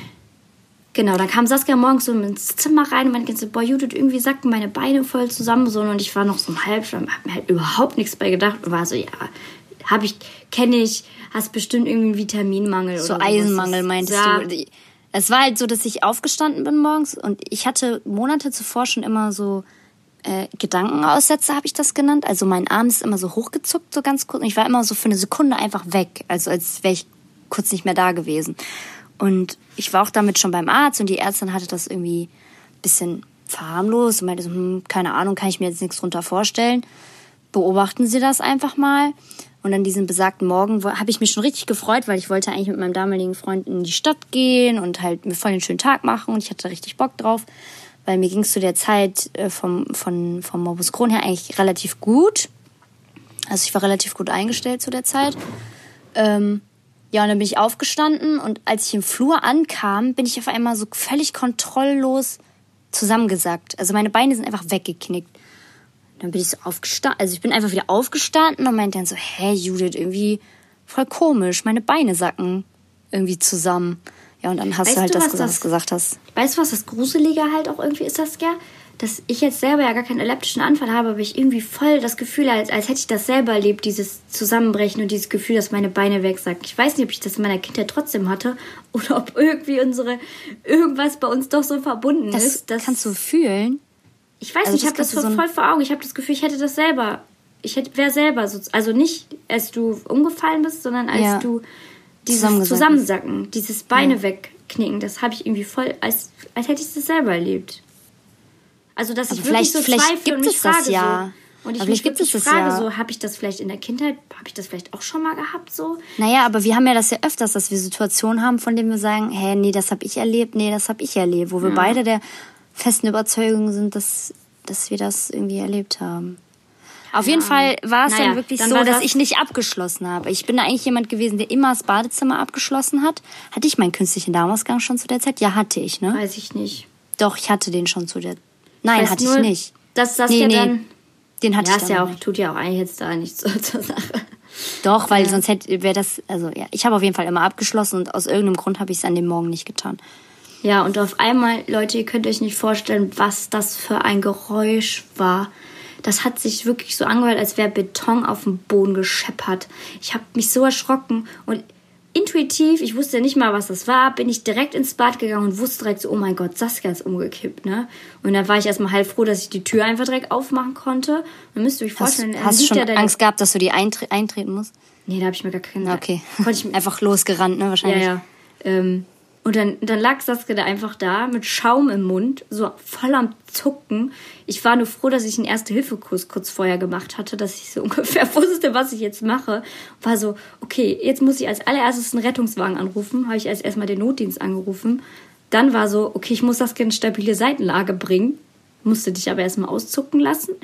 Genau, dann kam Saskia morgens so ins Zimmer rein und meinte so, boah, Judith, irgendwie sacken meine Beine voll zusammen so und ich war noch so ein Halbschlamm, hab mir halt überhaupt nichts bei gedacht und war so, ja, hab ich, kenne ich, hast bestimmt irgendwie einen Vitaminmangel so oder So Eisenmangel meintest ja. du. Es war halt so, dass ich aufgestanden bin morgens und ich hatte Monate zuvor schon immer so äh, Gedankenaussätze, habe ich das genannt. Also mein Arm ist immer so hochgezuckt, so ganz kurz. Und ich war immer so für eine Sekunde einfach weg, also als wäre ich kurz nicht mehr da gewesen. Und ich war auch damit schon beim Arzt und die Ärztin hatte das irgendwie ein bisschen verharmlos und meinte so, hm, keine Ahnung, kann ich mir jetzt nichts drunter vorstellen. Beobachten Sie das einfach mal. Und an diesem besagten Morgen habe ich mich schon richtig gefreut, weil ich wollte eigentlich mit meinem damaligen Freund in die Stadt gehen und halt mir voll den schönen Tag machen und ich hatte richtig Bock drauf, weil mir ging es zu der Zeit äh, vom, von, vom Morbus Crohn her eigentlich relativ gut. Also ich war relativ gut eingestellt zu der Zeit. Ähm, ja, und dann bin ich aufgestanden und als ich im Flur ankam, bin ich auf einmal so völlig kontrolllos zusammengesackt. Also meine Beine sind einfach weggeknickt. Dann bin ich so aufgestanden, also ich bin einfach wieder aufgestanden und meinte dann so, hä, Judith, irgendwie voll komisch, meine Beine sacken irgendwie zusammen. Ja, und dann hast weißt du halt du, das gesagt, das, gesagt hast. Weißt du, was das Gruselige halt auch irgendwie ist, das ja? Dass ich jetzt selber ja gar keinen epileptischen Anfall habe, aber ich irgendwie voll das Gefühl, als, als hätte ich das selber erlebt, dieses Zusammenbrechen und dieses Gefühl, dass meine Beine wegsacken. Ich weiß nicht, ob ich das in meiner Kindheit trotzdem hatte oder ob irgendwie unsere, irgendwas bei uns doch so verbunden das ist. Das kannst du fühlen? Ich weiß also nicht, ich habe das voll, so voll vor Augen. Ich habe das Gefühl, ich hätte das selber. Ich hätte wäre selber so, also nicht als du umgefallen bist, sondern als ja. du dieses Zusammensacken, dieses Beine ja. wegknicken, das habe ich irgendwie voll, als, als hätte ich das selber erlebt. Also dass Aber ich wirklich so vielleicht gibt und mich es frage, das ja. So, und ich mich gibt es das frage ja. so, habe ich das vielleicht in der Kindheit, habe ich das vielleicht auch schon mal gehabt so? Naja, aber wir haben ja das ja öfters, dass wir Situationen haben, von denen wir sagen, hä, nee, das habe ich erlebt, nee, das habe ich erlebt, wo wir ja. beide der festen Überzeugung sind, dass, dass wir das irgendwie erlebt haben. Auf jeden Fall war es naja, dann wirklich dann so, dass ich nicht abgeschlossen habe. Ich bin eigentlich jemand gewesen, der immer das Badezimmer abgeschlossen hat. Hatte ich meinen künstlichen Darmausgang schon zu der Zeit? Ja, hatte ich, ne? Weiß ich nicht. Doch, ich hatte den schon zu der Nein, hatte ich nicht. Dass das nee, ja nee, dann. Den hatte ja, ich dann ja auch, Tut ja auch eigentlich jetzt da nichts zur Sache. Doch, weil ja. sonst hätte wäre das, also ja, ich habe auf jeden Fall immer abgeschlossen und aus irgendeinem Grund habe ich es an dem Morgen nicht getan. Ja, und auf einmal, Leute, ihr könnt euch nicht vorstellen, was das für ein Geräusch war. Das hat sich wirklich so angehört, als wäre Beton auf dem Boden gescheppert. Ich habe mich so erschrocken und intuitiv, ich wusste nicht mal, was das war, bin ich direkt ins Bad gegangen und wusste direkt so, oh mein Gott, Saskia ist umgekippt, ne? Und dann war ich erstmal halb froh, dass ich die Tür einfach direkt aufmachen konnte. Und dann müsst ihr euch vorstellen, hast, hast du schon ja Angst gehabt, dass du die eintre eintreten musst? Nee, da habe ich mir gar keine Okay. Ich einfach losgerannt, ne, wahrscheinlich. Ja, ja. Ähm, und dann, dann lag Saskia da einfach da mit Schaum im Mund, so voll am Zucken. Ich war nur froh, dass ich einen Erste-Hilfe-Kurs kurz vorher gemacht hatte, dass ich so ungefähr wusste, was ich jetzt mache. War so, okay, jetzt muss ich als allererstes einen Rettungswagen anrufen. Habe ich erst erstmal den Notdienst angerufen. Dann war so, okay, ich muss das in stabile Seitenlage bringen. Musste dich aber erstmal auszucken lassen.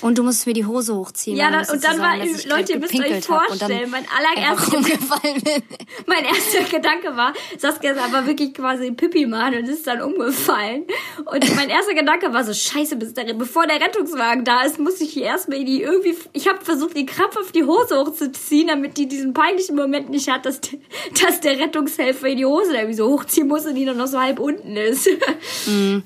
Und du musst mir die Hose hochziehen. Ja, dann, und dann war, Leute, ihr müsst euch vorstellen, mein allererster, mein erster Gedanke war, Saskia ist aber wirklich quasi Pippi-Mann und ist dann umgefallen. Und mein erster Gedanke war so, scheiße, bis der, bevor der Rettungswagen da ist, muss ich hier erstmal die irgendwie, ich habe versucht, die krampfhaft die Hose hochzuziehen, damit die diesen peinlichen Moment nicht hat, dass, dass der Rettungshelfer die Hose irgendwie so hochziehen muss und die dann noch so halb unten ist. Mhm.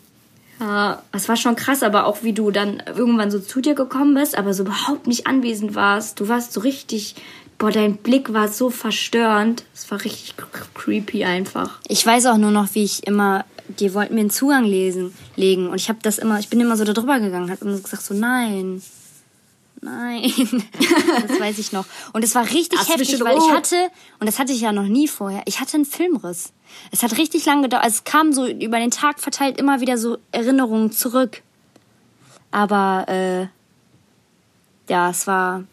Ja, es war schon krass, aber auch wie du dann irgendwann so zu dir gekommen bist, aber so überhaupt nicht anwesend warst. Du warst so richtig, boah, dein Blick war so verstörend. Es war richtig creepy einfach. Ich weiß auch nur noch, wie ich immer, die wollten mir einen Zugang lesen, legen und ich habe das immer, ich bin immer so da drüber gegangen, habe immer gesagt so, nein, Nein, das weiß ich noch. Und es war richtig das heftig, weil ich hatte, und das hatte ich ja noch nie vorher, ich hatte einen Filmriss. Es hat richtig lange gedauert. Also es kam so über den Tag verteilt immer wieder so Erinnerungen zurück. Aber äh, ja, es war.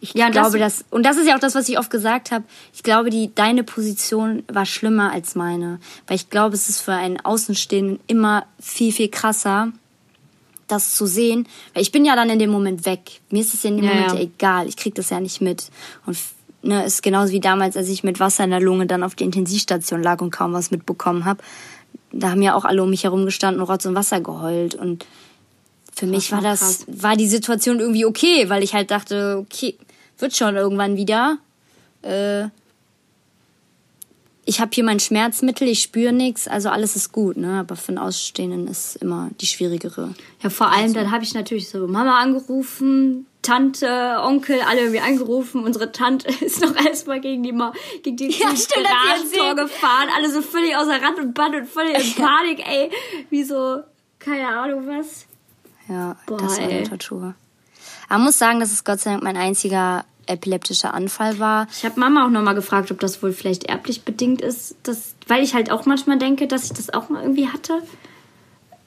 Ich ja, glaube, das, das und das ist ja auch das, was ich oft gesagt habe. Ich glaube, die deine Position war schlimmer als meine, weil ich glaube, es ist für einen Außenstehenden immer viel viel krasser das zu sehen, weil ich bin ja dann in dem Moment weg. Mir ist es ja in dem ja, Moment ja. egal. Ich krieg das ja nicht mit. Und ne, ist genauso wie damals, als ich mit Wasser in der Lunge dann auf der Intensivstation lag und kaum was mitbekommen habe. Da haben ja auch alle um mich herum gestanden und Rotz und Wasser geheult. Und für mich war das, war die Situation irgendwie okay, weil ich halt dachte, okay, wird schon irgendwann wieder. Äh, ich habe hier mein Schmerzmittel, ich spüre nichts, also alles ist gut, ne? Aber für einen Ausstehenden ist immer die schwierigere. Ja, vor allem also. dann habe ich natürlich so Mama angerufen, Tante, Onkel, alle irgendwie angerufen. Unsere Tante ist noch erstmal gegen die Ma gegen die ja, Garagentor gefahren, alle so völlig außer Rand und Band und völlig in Panik, ey, wie so keine Ahnung was. Ja, Boah, das war eine Tortur. Aber man muss sagen, das ist Gott sei Dank mein einziger epileptischer Anfall war. Ich habe Mama auch nochmal gefragt, ob das wohl vielleicht erblich bedingt ist, dass, weil ich halt auch manchmal denke, dass ich das auch mal irgendwie hatte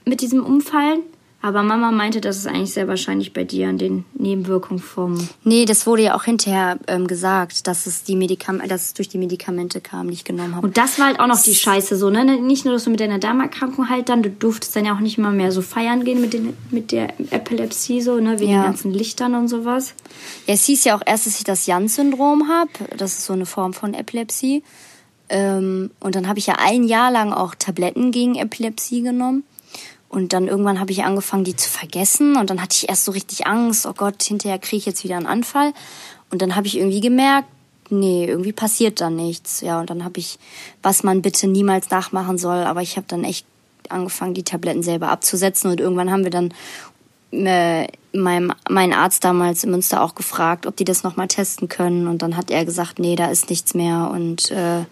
mit diesem Umfallen. Aber Mama meinte, dass es eigentlich sehr wahrscheinlich bei dir an den Nebenwirkungen vom. Nee, das wurde ja auch hinterher ähm, gesagt, dass es die Medikam dass es durch die Medikamente kam, die ich genommen habe. Und das war halt auch noch die Scheiße so, ne? Nicht nur, dass du mit deiner Darmerkrankung halt dann, du durftest dann ja auch nicht mal mehr so feiern gehen mit, den, mit der Epilepsie, so, ne? Wegen Ja. den ganzen Lichtern und sowas. Ja, es hieß ja auch erst, dass ich das Jans-Syndrom habe. Das ist so eine Form von Epilepsie. Ähm, und dann habe ich ja ein Jahr lang auch Tabletten gegen Epilepsie genommen. Und dann irgendwann habe ich angefangen, die zu vergessen. Und dann hatte ich erst so richtig Angst, oh Gott, hinterher kriege ich jetzt wieder einen Anfall. Und dann habe ich irgendwie gemerkt, nee, irgendwie passiert da nichts. Ja, und dann habe ich, was man bitte niemals nachmachen soll, aber ich habe dann echt angefangen, die Tabletten selber abzusetzen. Und irgendwann haben wir dann äh, meinem, meinen Arzt damals in Münster auch gefragt, ob die das nochmal testen können. Und dann hat er gesagt, nee, da ist nichts mehr. Und äh,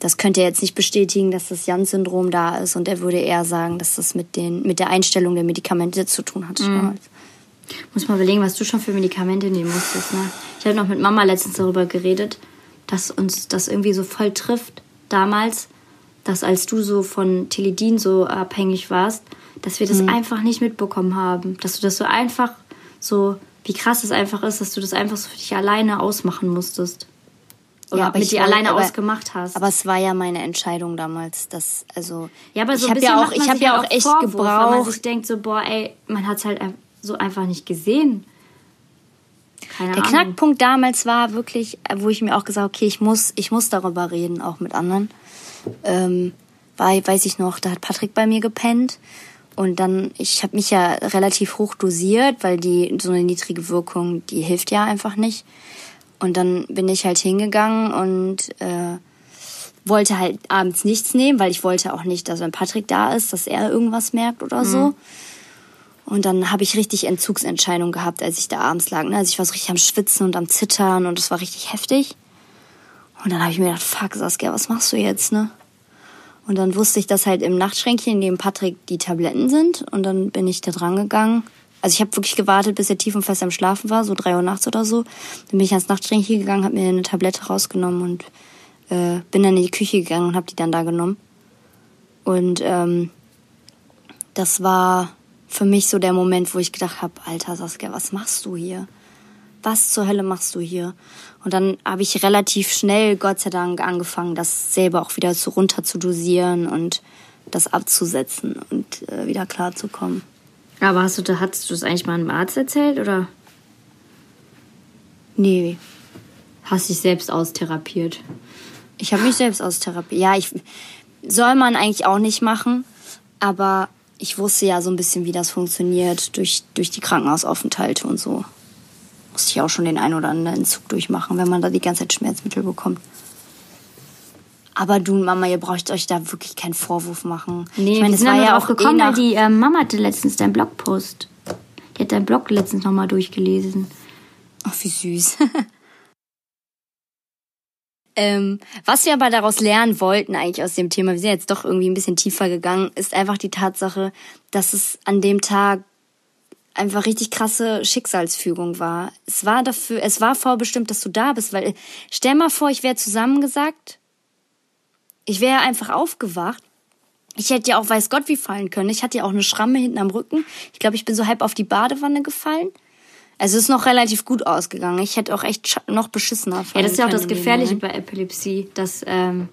das könnte er jetzt nicht bestätigen, dass das Jans-Syndrom da ist. Und er würde eher sagen, dass das mit, den, mit der Einstellung der Medikamente zu tun hat. damals. Muss mal überlegen, was du schon für Medikamente nehmen musstest, ne? Ich habe noch mit Mama letztens darüber geredet, dass uns das irgendwie so voll trifft damals, dass als du so von Teledin so abhängig warst, dass wir das einfach nicht mitbekommen haben. Dass du das so einfach so, wie krass es einfach ist, dass du das einfach so für dich alleine ausmachen musstest. Oder Ja, aber mit dir alleine aber- ausgemacht hast. Aber es war ja meine Entscheidung damals, dass also ja, aber so ich habe ja auch, ich habe ja halt auch echt Vorwurf, Weil man gebraucht. sich denkt so, boah, ey, man hat es halt so einfach nicht gesehen. Keine Der Ahnung. Knackpunkt damals war wirklich, wo ich mir auch gesagt habe, okay, ich muss, ich muss darüber reden, auch mit anderen. Ähm, war, weiß ich noch, da hat Patrick bei mir gepennt. Und dann, ich habe mich ja relativ hoch dosiert, weil die so eine niedrige Wirkung, die hilft ja einfach nicht. Und dann bin ich halt hingegangen und äh, wollte halt abends nichts nehmen, weil ich wollte auch nicht, dass wenn Patrick da ist, dass er irgendwas merkt oder so. Und dann habe ich richtig Entzugsentscheidungen gehabt, als ich da abends lag. ne? Also ich war so richtig am Schwitzen und am Zittern und es war richtig heftig. Und dann habe ich mir gedacht, fuck Saskia, was machst du jetzt, ne? Und dann wusste ich, dass halt im Nachtschränkchen neben Patrick die Tabletten sind. Und dann bin ich da dran gegangen. Also ich habe wirklich gewartet, bis er tief und fest am Schlafen war, so drei Uhr nachts oder so. Dann bin ich ans Nachtschränkchen gegangen, habe mir eine Tablette rausgenommen und äh, bin dann in die Küche gegangen und habe die dann da genommen. Und ähm, das war für mich so der Moment, wo ich gedacht habe, Alter Saskia, was machst du hier? Was zur Hölle machst du hier? Und dann habe ich relativ schnell, Gott sei Dank, angefangen, das selber auch wieder so runter zu dosieren und das abzusetzen und äh, wieder klarzukommen. Aber hast du, da- hast du das eigentlich mal einem Arzt erzählt oder Nee, hast dich selbst austherapiert? ich habe mich selbst aus Therapie. Ja, ich soll man eigentlich auch nicht machen, aber ich wusste ja so ein bisschen, wie das funktioniert durch, durch die Krankenhausaufenthalte und so. Musste ich auch schon den einen oder anderen Entzug durchmachen, wenn man da die ganze Zeit Schmerzmittel bekommt. Aber du, Mama, ihr braucht euch da wirklich keinen Vorwurf machen. Nee, ich meine, sind war ja auch gekommen, eh weil die ähm, Mama hatte letztens deinen Blogpost. Die hat deinen Blog letztens nochmal durchgelesen. Ach, wie süß. ähm, was wir aber daraus lernen wollten eigentlich aus dem Thema, wir sind jetzt doch irgendwie ein bisschen tiefer gegangen, ist einfach die Tatsache, dass es an dem Tag einfach richtig krasse Schicksalsfügung war. Es war dafür, es war vorbestimmt, dass du da bist, weil stell mal vor, ich wäre zusammengesagt, ich wäre einfach aufgewacht. Ich hätte ja auch weiß Gott wie fallen können. Ich hatte ja auch eine Schramme hinten am Rücken. Ich glaube, ich bin so halb auf die Badewanne gefallen. Also es ist noch relativ gut ausgegangen. Ich hätte auch echt noch beschissener Ja, fallen das ist ja auch das Gefährliche bei Epilepsie, dass ähm,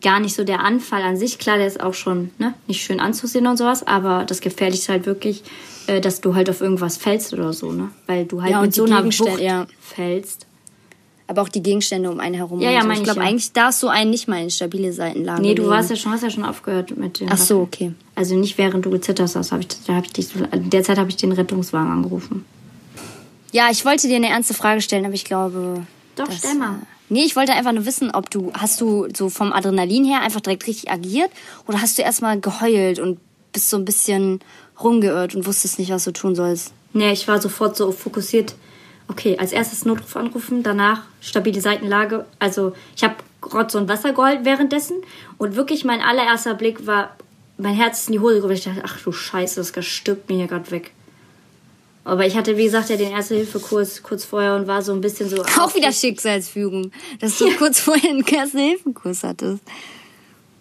gar nicht so der Anfall an sich, klar, der ist auch schon ne, nicht schön anzusehen und sowas, aber das Gefährliche ist halt wirklich, äh, dass du halt auf irgendwas fällst oder so, ne? Weil du halt Ja, mit so einer Wucht ja. fällst. Aber auch die Gegenstände um einen herum. Ja, ja, so. meine Ich ich glaube, ja. eigentlich darfst du einen nicht mal in stabile Seitenlage Nee, du legen. warst ja schon, hast ja schon aufgehört mit dem. Ach so, okay. Also nicht während du gezittert hast, habe ich, da hab ich dich, so- in der Zeit habe ich den Rettungswagen angerufen. Ja, ich wollte dir eine ernste Frage stellen, aber ich glaube. Doch, dass, stell mal. äh, Nee, ich wollte einfach nur wissen, ob du, hast du so vom Adrenalin her einfach direkt richtig agiert oder hast du erstmal geheult und bist so ein bisschen rumgeirrt und wusstest nicht, was du tun sollst? Nee, ich war sofort so fokussiert. Okay, als erstes Notruf anrufen, danach stabile Seitenlage. Also ich habe Rotz und Wasser geheult währenddessen. Und wirklich mein allererster Blick war, mein Herz ist in die Hose gerutscht. Ich dachte, ach du Scheiße, das stirbt mir hier gerade weg. Aber ich hatte, wie gesagt, ja den Erste-Hilfe-Kurs kurz vorher und war so ein bisschen so. Auch wieder Schicksalsfügung, dass du kurz vorher einen Erste-Hilfe-Kurs hattest.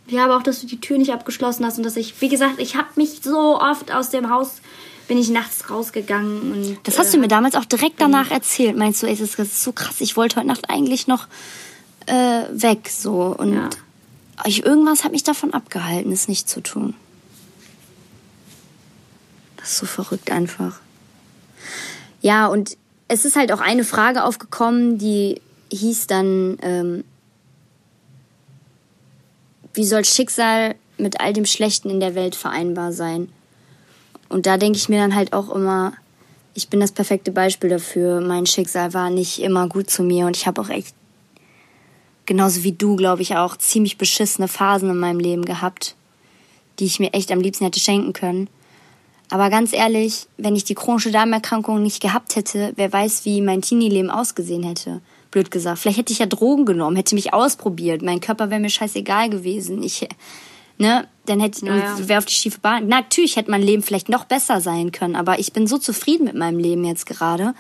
Ja, aber auch, dass du die Tür nicht abgeschlossen hast und dass ich, wie gesagt, ich habe mich so oft aus dem Haus, bin ich nachts rausgegangen und. Das hast äh, du mir damals auch direkt danach erzählt. Meinst du, ey, das ist so krass, ich wollte heute Nacht eigentlich noch äh, weg, so. Und Ja. ich, irgendwas hat mich davon abgehalten, es nicht zu tun. Das ist so verrückt einfach. Ja, und es ist halt auch eine Frage aufgekommen, die hieß dann, ähm, wie soll Schicksal mit all dem Schlechten in der Welt vereinbar sein? Und da denke ich mir dann halt auch immer, ich bin das perfekte Beispiel dafür. Mein Schicksal war nicht immer gut zu mir und ich habe auch echt, genauso wie du, glaube ich, auch ziemlich beschissene Phasen in meinem Leben gehabt, die ich mir echt am liebsten hätte schenken können. Aber ganz ehrlich, wenn ich die chronische Darmerkrankung nicht gehabt hätte, wer weiß, wie mein Teenie-Leben ausgesehen hätte. Blöd gesagt. Vielleicht hätte ich ja Drogen genommen, hätte mich ausprobiert. Mein Körper wäre mir scheißegal gewesen. Ich, ne, dann hätte Ja, ja. wäre auf die schiefe Bahn. Na, natürlich hätte mein Leben vielleicht noch besser sein können, aber ich bin so zufrieden mit meinem Leben jetzt gerade,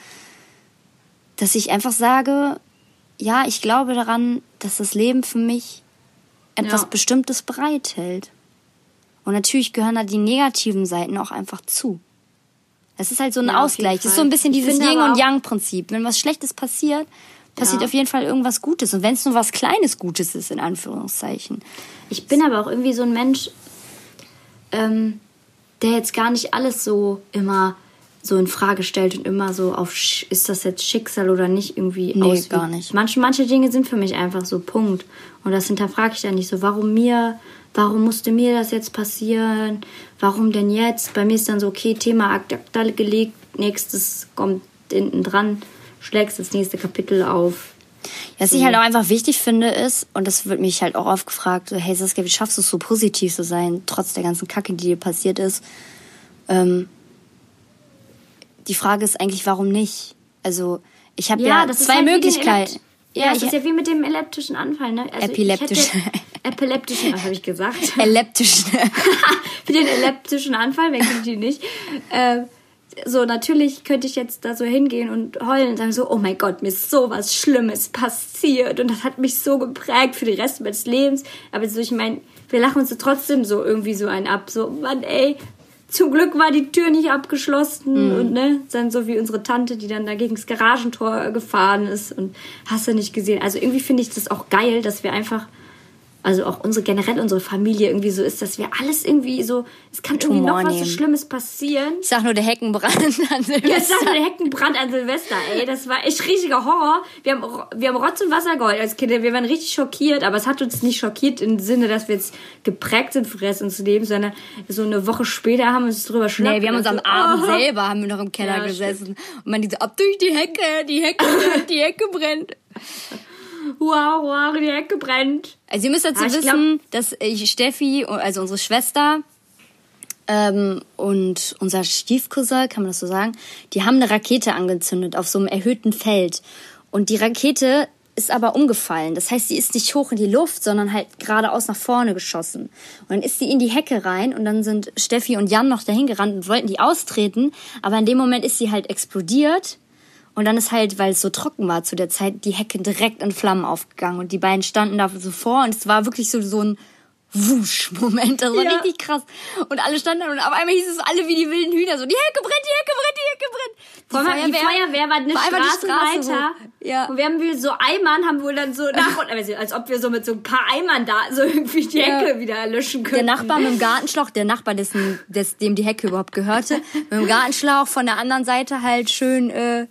dass ich einfach sage, ja, ich glaube daran, dass das Leben für mich etwas Ja. Bestimmtes bereithält. Und natürlich gehören da die negativen Seiten auch einfach zu. Es ist halt so ein Ja, Ausgleich. Es ist so ein bisschen Ich dieses Yin und auch- Yang Prinzip. Wenn was Schlechtes passiert, passiert Ja. auf jeden Fall irgendwas Gutes. Und wenn es nur was Kleines Gutes ist, in Anführungszeichen. Ich bin aber auch irgendwie so ein Mensch, ähm, der jetzt gar nicht alles so immer so in Frage stellt und immer so auf ist das jetzt Schicksal oder nicht irgendwie Nee, ausübt. gar nicht. Manche, manche Dinge sind für mich einfach so Punkt und das hinterfrage ich dann nicht so. Warum mir? Warum musste mir das jetzt passieren? Warum denn jetzt? Bei mir ist dann so okay, Thema ad acta gelegt, nächstes kommt hinten dran, schlägst das nächste Kapitel auf. Was ich halt auch einfach wichtig finde ist, und das wird mich halt auch oft gefragt, so, hey Saskia, wie schaffst du es so positiv zu sein, trotz der ganzen Kacke, die dir passiert ist? Ähm, die Frage ist eigentlich, warum nicht? Also, ich habe ja, ist zwei halt Möglichkeiten. Elep- Ja, das ich, ist ja wie mit dem epileptischen Anfall, ne? Also Epileptisch. Epileptischen, was habe ich gesagt? elliptisch. Für den epileptischen Anfall, wer kennt die nicht? Äh, so, natürlich könnte ich jetzt da so hingehen und heulen und sagen so, oh mein Gott, mir ist so was Schlimmes passiert und das hat mich so geprägt für den Rest meines Lebens. Aber so, ich meine, wir lachen uns so trotzdem so irgendwie so einen ab. So, Mann, ey, zum Glück war die Tür nicht abgeschlossen und ne, dann so wie unsere Tante, die dann da gegen das Garagentor gefahren ist und hast du nicht gesehen. Also irgendwie finde ich das auch geil, dass wir einfach also auch unsere generell unsere Familie irgendwie so ist, dass wir alles irgendwie so, es kann irgendwie noch was so. Schlimmes passieren. Ich sag nur der Heckenbrand an Silvester. Jetzt sag mal, der Heckenbrand an Silvester, ey, das war echt richtiger Horror. Wir haben, wir haben Rotz und Wasser geheult als Kinder, wir waren richtig schockiert, aber es hat uns nicht schockiert im Sinne, dass wir jetzt geprägt sind für den Rest unseres Lebens, sondern so eine Woche später haben wir uns drüber schlapp Nee, wir haben uns am gedacht, Abend oh. selber haben wir noch im Keller Ja, gesessen und man die so ab durch die Hecke, die Hecke brennt, die Hecke brennt. Wow, wow, die Hecke brennt. Also ihr müsst dazu Ah, wissen, dass ich, Steffi, also unsere Schwester ähm, und unser Stiefcousin, kann man das so sagen, die haben eine Rakete angezündet auf so einem erhöhten Feld. Und die Rakete ist aber umgefallen. Das heißt, sie ist nicht hoch in die Luft, sondern halt geradeaus nach vorne geschossen. Und dann ist sie in die Hecke rein und dann sind Steffi und Jan noch dahin gerannt und wollten die austreten. Aber in dem Moment ist sie halt explodiert. Und dann ist halt, weil es so trocken war zu der Zeit, die Hecke direkt in Flammen aufgegangen. Und die beiden standen da so vor und es war wirklich so, so ein Wusch-Moment. Das war Ja. richtig krass. Und alle standen da und auf einmal hieß es alle wie die wilden Hühner so, die Hecke brennt, die Hecke brennt, die Hecke brennt. Vor allem, die Feuerwehr war eine war die Straße, Straße weiter. hoch. Ja. Und wir haben wir so Eimern, haben wohl dann so nach und also, als ob wir so mit so ein paar Eimern da so irgendwie die Ja. Hecke wieder löschen Der können. Nachbar mit dem Gartenschlauch, der Nachbar, dessen, des, dem die Hecke überhaupt gehörte, mit dem Gartenschlauch von der anderen Seite halt schön äh,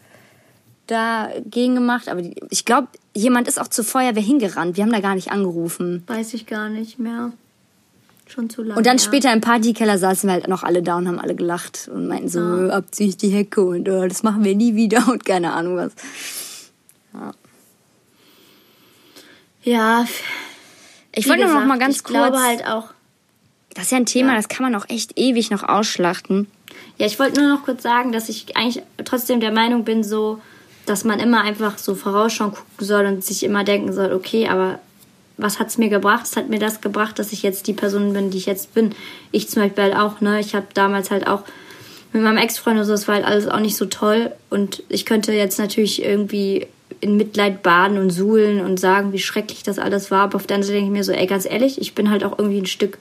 dagegen gemacht. Aber die, ich glaube, jemand ist auch zur Feuerwehr hingerannt. Wir haben da gar nicht angerufen. Weiß ich gar nicht mehr. Schon zu lange. Und dann her. später im Partykeller saßen wir halt noch alle da und haben alle gelacht und meinten so, Ja. ja. abzieh ich die Hecke und äh, das machen wir nie wieder und keine Ahnung was. Ja, Ich wie wollte nur noch mal ganz ich kurz, glaube halt auch. das ist ja ein Thema, Ja. das kann man auch echt ewig noch ausschlachten. Ja, ich wollte nur noch kurz sagen, dass ich eigentlich trotzdem der Meinung bin, so, dass man immer einfach so vorausschauen gucken soll und sich immer denken soll, okay, aber was hat's mir gebracht? Es hat mir das gebracht, dass ich jetzt die Person bin, die ich jetzt bin. Ich zum Beispiel halt auch, ne? Ich habe damals halt auch mit meinem Ex-Freund und so, das war halt alles auch nicht so toll. Und ich könnte jetzt natürlich irgendwie in Mitleid baden und suhlen und sagen, wie schrecklich das alles war. Aber auf der anderen Seite denke ich mir so, ey, ganz ehrlich, ich bin halt auch irgendwie ein Stück,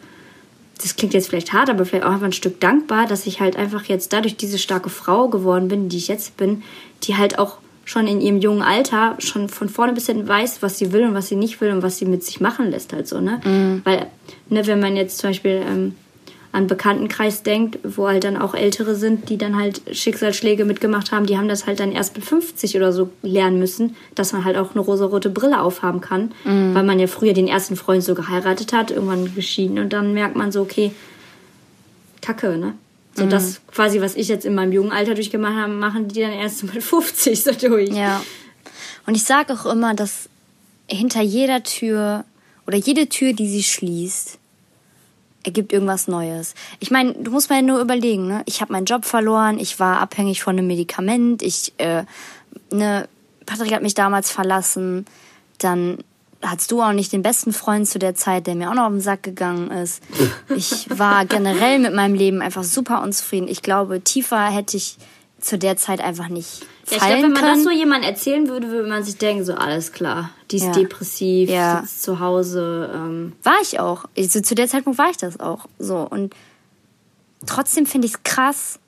das klingt jetzt vielleicht hart, aber vielleicht auch einfach ein Stück dankbar, dass ich halt einfach jetzt dadurch diese starke Frau geworden bin, die ich jetzt bin, die halt auch schon in ihrem jungen Alter schon von vorne bis hinten weiß, was sie will und was sie nicht will und was sie mit sich machen lässt halt so, ne? Mhm. Weil, ne, wenn man jetzt zum Beispiel ähm, an Bekanntenkreis denkt, wo halt dann auch Ältere sind, die dann halt Schicksalsschläge mitgemacht haben, die haben das halt dann erst mit 50 oder so lernen müssen, dass man halt auch eine rosarote Brille aufhaben kann, mhm. weil man ja früher den ersten Freund so geheiratet hat, irgendwann geschieden und dann merkt man so, okay, Kacke, ne? So mhm. das quasi, was ich jetzt in meinem jungen Alter durchgemacht habe, machen die dann erst mit 50 so durch. Ja. Und ich sage auch immer, dass hinter jeder Tür oder jede Tür, die sie schließt, ergibt irgendwas Neues. Ich meine, du musst mal nur überlegen, ne? Ich habe meinen Job verloren, ich war abhängig von einem Medikament, ich, äh, ne, Patrick hat mich damals verlassen, dann hattest du auch nicht den besten Freund zu der Zeit, der mir auch noch auf den Sack gegangen ist. Ich war generell mit meinem Leben einfach super unzufrieden. Ich glaube, tiefer hätte ich zu der Zeit einfach nicht ja, ich glaube, wenn man das so jemand erzählen würde, würde man sich denken, so alles klar, die ist ja. depressiv, ja. sitzt zu Hause. Ähm. War ich auch. Also, zu der Zeitpunkt war ich das auch. So und trotzdem finde ich es krass,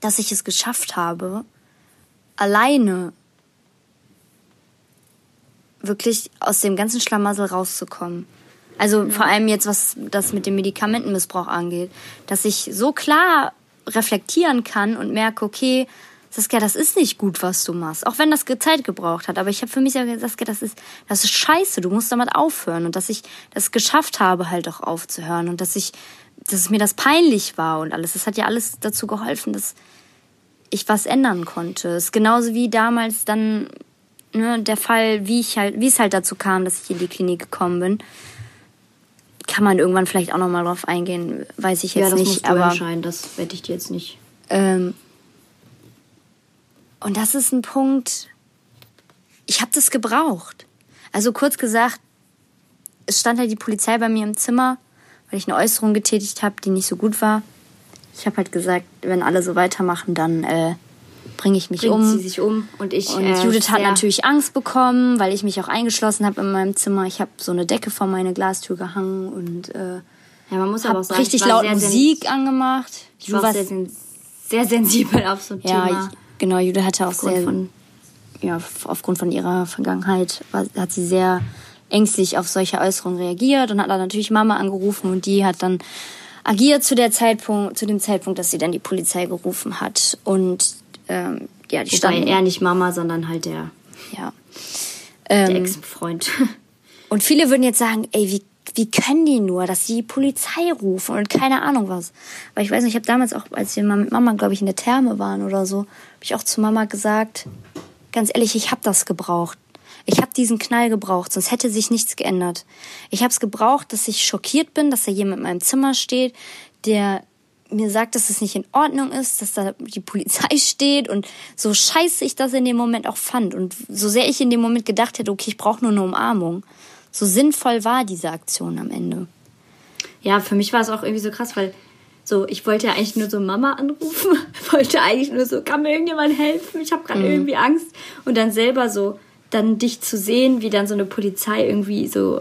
dass ich es geschafft habe, alleine wirklich aus dem ganzen Schlamassel rauszukommen. Also vor allem jetzt, was das mit dem Medikamentenmissbrauch angeht, dass ich so klar reflektieren kann und merke, okay, Saskia, das ist nicht gut, was du machst. Auch wenn das Zeit gebraucht hat. Aber ich habe für mich gesagt, Saskia, das ist, das ist scheiße. Du musst damit aufhören. Und dass ich das geschafft habe, halt auch aufzuhören. Und dass ich, dass mir das peinlich war und alles. Das hat ja alles dazu geholfen, dass ich was ändern konnte. Es ist genauso wie damals dann ne, der Fall, wie ich halt, wie es halt dazu kam, dass ich in die Klinik gekommen bin. Kann man irgendwann vielleicht auch noch mal drauf eingehen, weiß ich jetzt ja, das nicht. Musst du aber entscheiden, das wette ich dir jetzt nicht. Ähm, und das ist ein Punkt. Ich habe das gebraucht. Also kurz gesagt, es stand halt die Polizei bei mir im Zimmer, weil ich eine Äußerung getätigt habe, die nicht so gut war. Ich habe halt gesagt, wenn alle so weitermachen, dann äh, bringe ich mich Bringt um. sie sich um und ich. Und äh, Judith hat natürlich Angst bekommen, weil ich mich auch eingeschlossen habe in meinem Zimmer. Ich habe so eine Decke vor meine Glastür gehangen und äh, ja, man muss aber auch sagen, richtig laut Musik angemacht. Ich war sehr, sehr, sensibel auf so ein ja, Thema. Ich, genau, Judith hatte auch aufgrund sehr von ja aufgrund von ihrer Vergangenheit war, hat sie sehr ängstlich auf solche Äußerungen reagiert und hat dann natürlich Mama angerufen und die hat dann agiert zu der Zeitpunkt, zu dem Zeitpunkt, dass sie dann die Polizei gerufen hat. Und ähm, ja, die Wobei eher nicht Mama, sondern halt der, ja. der ähm, Ex-Freund. Und viele würden jetzt sagen, ey, wie, wie können die nur, dass sie die Polizei rufen und keine Ahnung was. Weil ich weiß nicht, ich habe damals auch, als wir mal mit Mama, glaube ich, in der Therme waren oder so, habe ich auch zu Mama gesagt, ganz ehrlich, ich habe das gebraucht. Ich habe diesen Knall gebraucht, sonst hätte sich nichts geändert. Ich habe es gebraucht, dass ich schockiert bin, dass da jemand in meinem Zimmer steht, der mir sagt, dass es nicht in Ordnung ist, dass da die Polizei steht und so scheiße ich das in dem Moment auch fand und so sehr ich in dem Moment gedacht hätte, okay, ich brauche nur eine Umarmung. So sinnvoll war diese Aktion am Ende. Ja, für mich war es auch irgendwie so krass, weil so, ich wollte ja eigentlich nur so Mama anrufen, wollte eigentlich nur so, kann mir irgendjemand helfen? Ich habe gerade mhm. irgendwie Angst und dann selber so dann dich zu sehen, wie dann so eine Polizei irgendwie so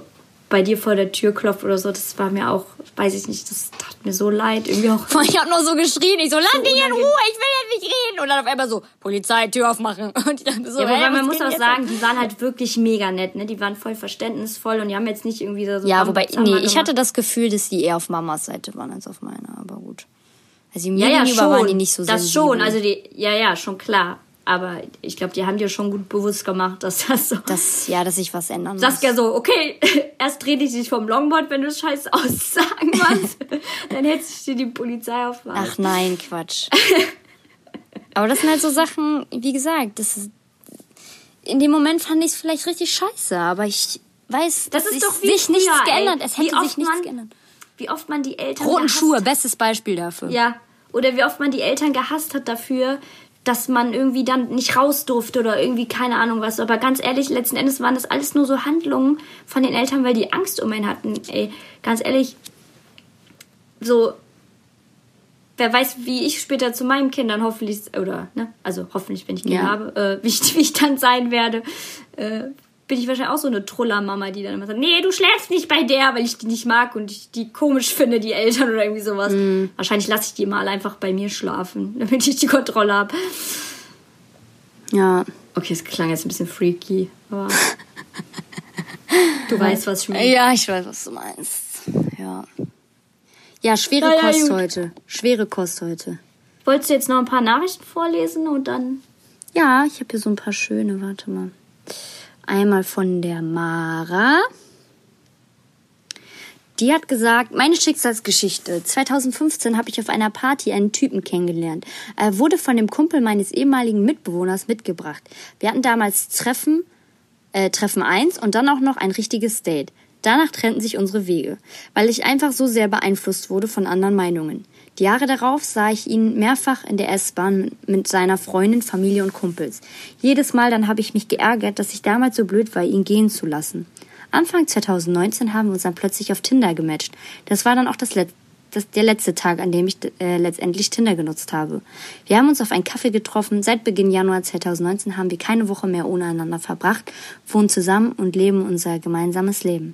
bei dir vor der Tür klopft oder so, das war mir auch, weiß ich nicht, das tat mir so leid. Irgendwie auch. Ich habe nur so geschrien, ich so, lass so in Ruhe, ich will jetzt nicht reden. Und dann auf einmal so, Polizei, Tür aufmachen. Und dann so, ja, aber man muss auch sagen, die waren halt wirklich mega nett, ne? Die waren voll verständnisvoll und die haben jetzt nicht irgendwie so. Ja, wobei, nee, ich hatte das Gefühl, dass die eher auf Mamas Seite waren als auf meiner, aber gut. Also mir ja, ja, schon. waren die nicht so Das sensibel. schon, also die, ja, ja, schon klar. Aber ich glaube, die haben dir schon gut bewusst gemacht, dass das so. Das, ja, dass ich was ändern muss. Saskia so, okay, erst dreh dich vom Longboard, wenn du scheiß Aussagen machst. dann hält sich dir die Polizei auf. Ach nein, Quatsch. Aber das sind halt so Sachen, wie gesagt, das ist, in dem Moment fand ich es vielleicht richtig scheiße, aber ich weiß, das ist doch sich früher, nichts geändert. Ey. Es hätte sich nichts man, geändert. Wie oft man die Eltern. Roten Schuhe, bestes Beispiel dafür. Ja. Oder wie oft man die Eltern gehasst hat dafür, dass man irgendwie dann nicht raus durfte oder irgendwie keine Ahnung was. Aber ganz ehrlich, letzten Endes waren das alles nur so Handlungen von den Eltern, weil die Angst um ihn hatten. Ey, ganz ehrlich, so, wer weiß, wie ich später zu meinen Kindern hoffentlich, oder, ne, also hoffentlich, wenn ich Kinder Ja. habe, äh, wie, ich, wie ich dann sein werde, äh, bin ich wahrscheinlich auch so eine Truller-Mama, die dann immer sagt, nee, du schläfst nicht bei der, weil ich die nicht mag und ich die komisch finde, die Eltern oder irgendwie sowas. Wahrscheinlich lasse ich die mal einfach bei mir schlafen, damit ich die Kontrolle habe. Ja. Okay, es klang jetzt ein bisschen freaky, aber du weißt, was ich meine. Ja, ich weiß, was du meinst. Ja. Ja, schwere Ja, ja, Kost gut. heute. Schwere Kost heute. Wolltest du jetzt noch ein paar Nachrichten vorlesen und dann... Ja, ich habe hier so ein paar schöne, warte mal. Einmal von der Mara. Die hat gesagt, meine Schicksalsgeschichte. 2015 habe ich auf einer Party einen Typen kennengelernt. Er wurde von dem Kumpel meines ehemaligen Mitbewohners mitgebracht. Wir hatten damals Treffen, äh, Treffen 1 und dann auch noch ein richtiges Date. Danach trennten sich unsere Wege, weil ich einfach so sehr beeinflusst wurde von anderen Meinungen. Die Jahre darauf sah ich ihn mehrfach in der S-Bahn mit seiner Freundin, Familie und Kumpels. Jedes Mal dann habe ich mich geärgert, dass ich damals so blöd war, ihn gehen zu lassen. Anfang 2019 haben wir uns dann plötzlich auf Tinder gematcht. Das war dann auch das, Let das der letzte Tag, an dem ich äh, letztendlich Tinder genutzt habe. Wir haben uns auf einen Kaffee getroffen. Seit Beginn Januar 2019 haben wir keine Woche mehr ohne einander verbracht, wohnen zusammen und leben unser gemeinsames Leben.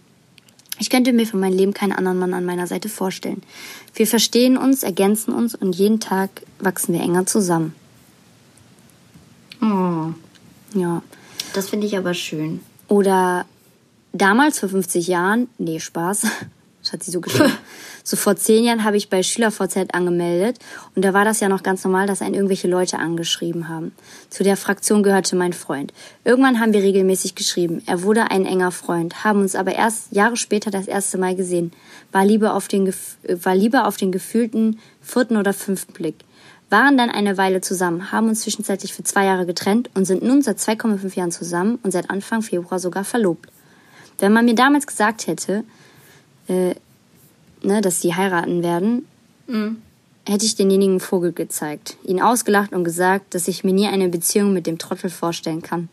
Ich könnte mir für mein Leben keinen anderen Mann an meiner Seite vorstellen. Wir verstehen uns, ergänzen uns und jeden Tag wachsen wir enger zusammen. Oh, Ja. das finde ich aber schön. Oder damals vor 50 Jahren, nee, Spaß, das hat sie so geschrieben. so vor zehn Jahren habe ich bei SchülerVZ angemeldet und da war das ja noch ganz normal, dass einen irgendwelche Leute angeschrieben haben. Zu der Fraktion gehörte mein Freund. Irgendwann haben wir regelmäßig geschrieben. Er wurde ein enger Freund, haben uns aber erst Jahre später das erste Mal gesehen. War lieber auf den, äh, war lieber auf den gefühlten vierten oder fünften Blick. Waren dann eine Weile zusammen, haben uns zwischenzeitlich für zwei Jahre getrennt und sind nun seit 2,5 Jahren zusammen und seit Anfang Februar sogar verlobt. Wenn man mir damals gesagt hätte, äh, ne, dass sie heiraten werden, hätte ich denjenigen Vogel gezeigt, ihn ausgelacht und gesagt, dass ich mir nie eine Beziehung mit dem Trottel vorstellen kann.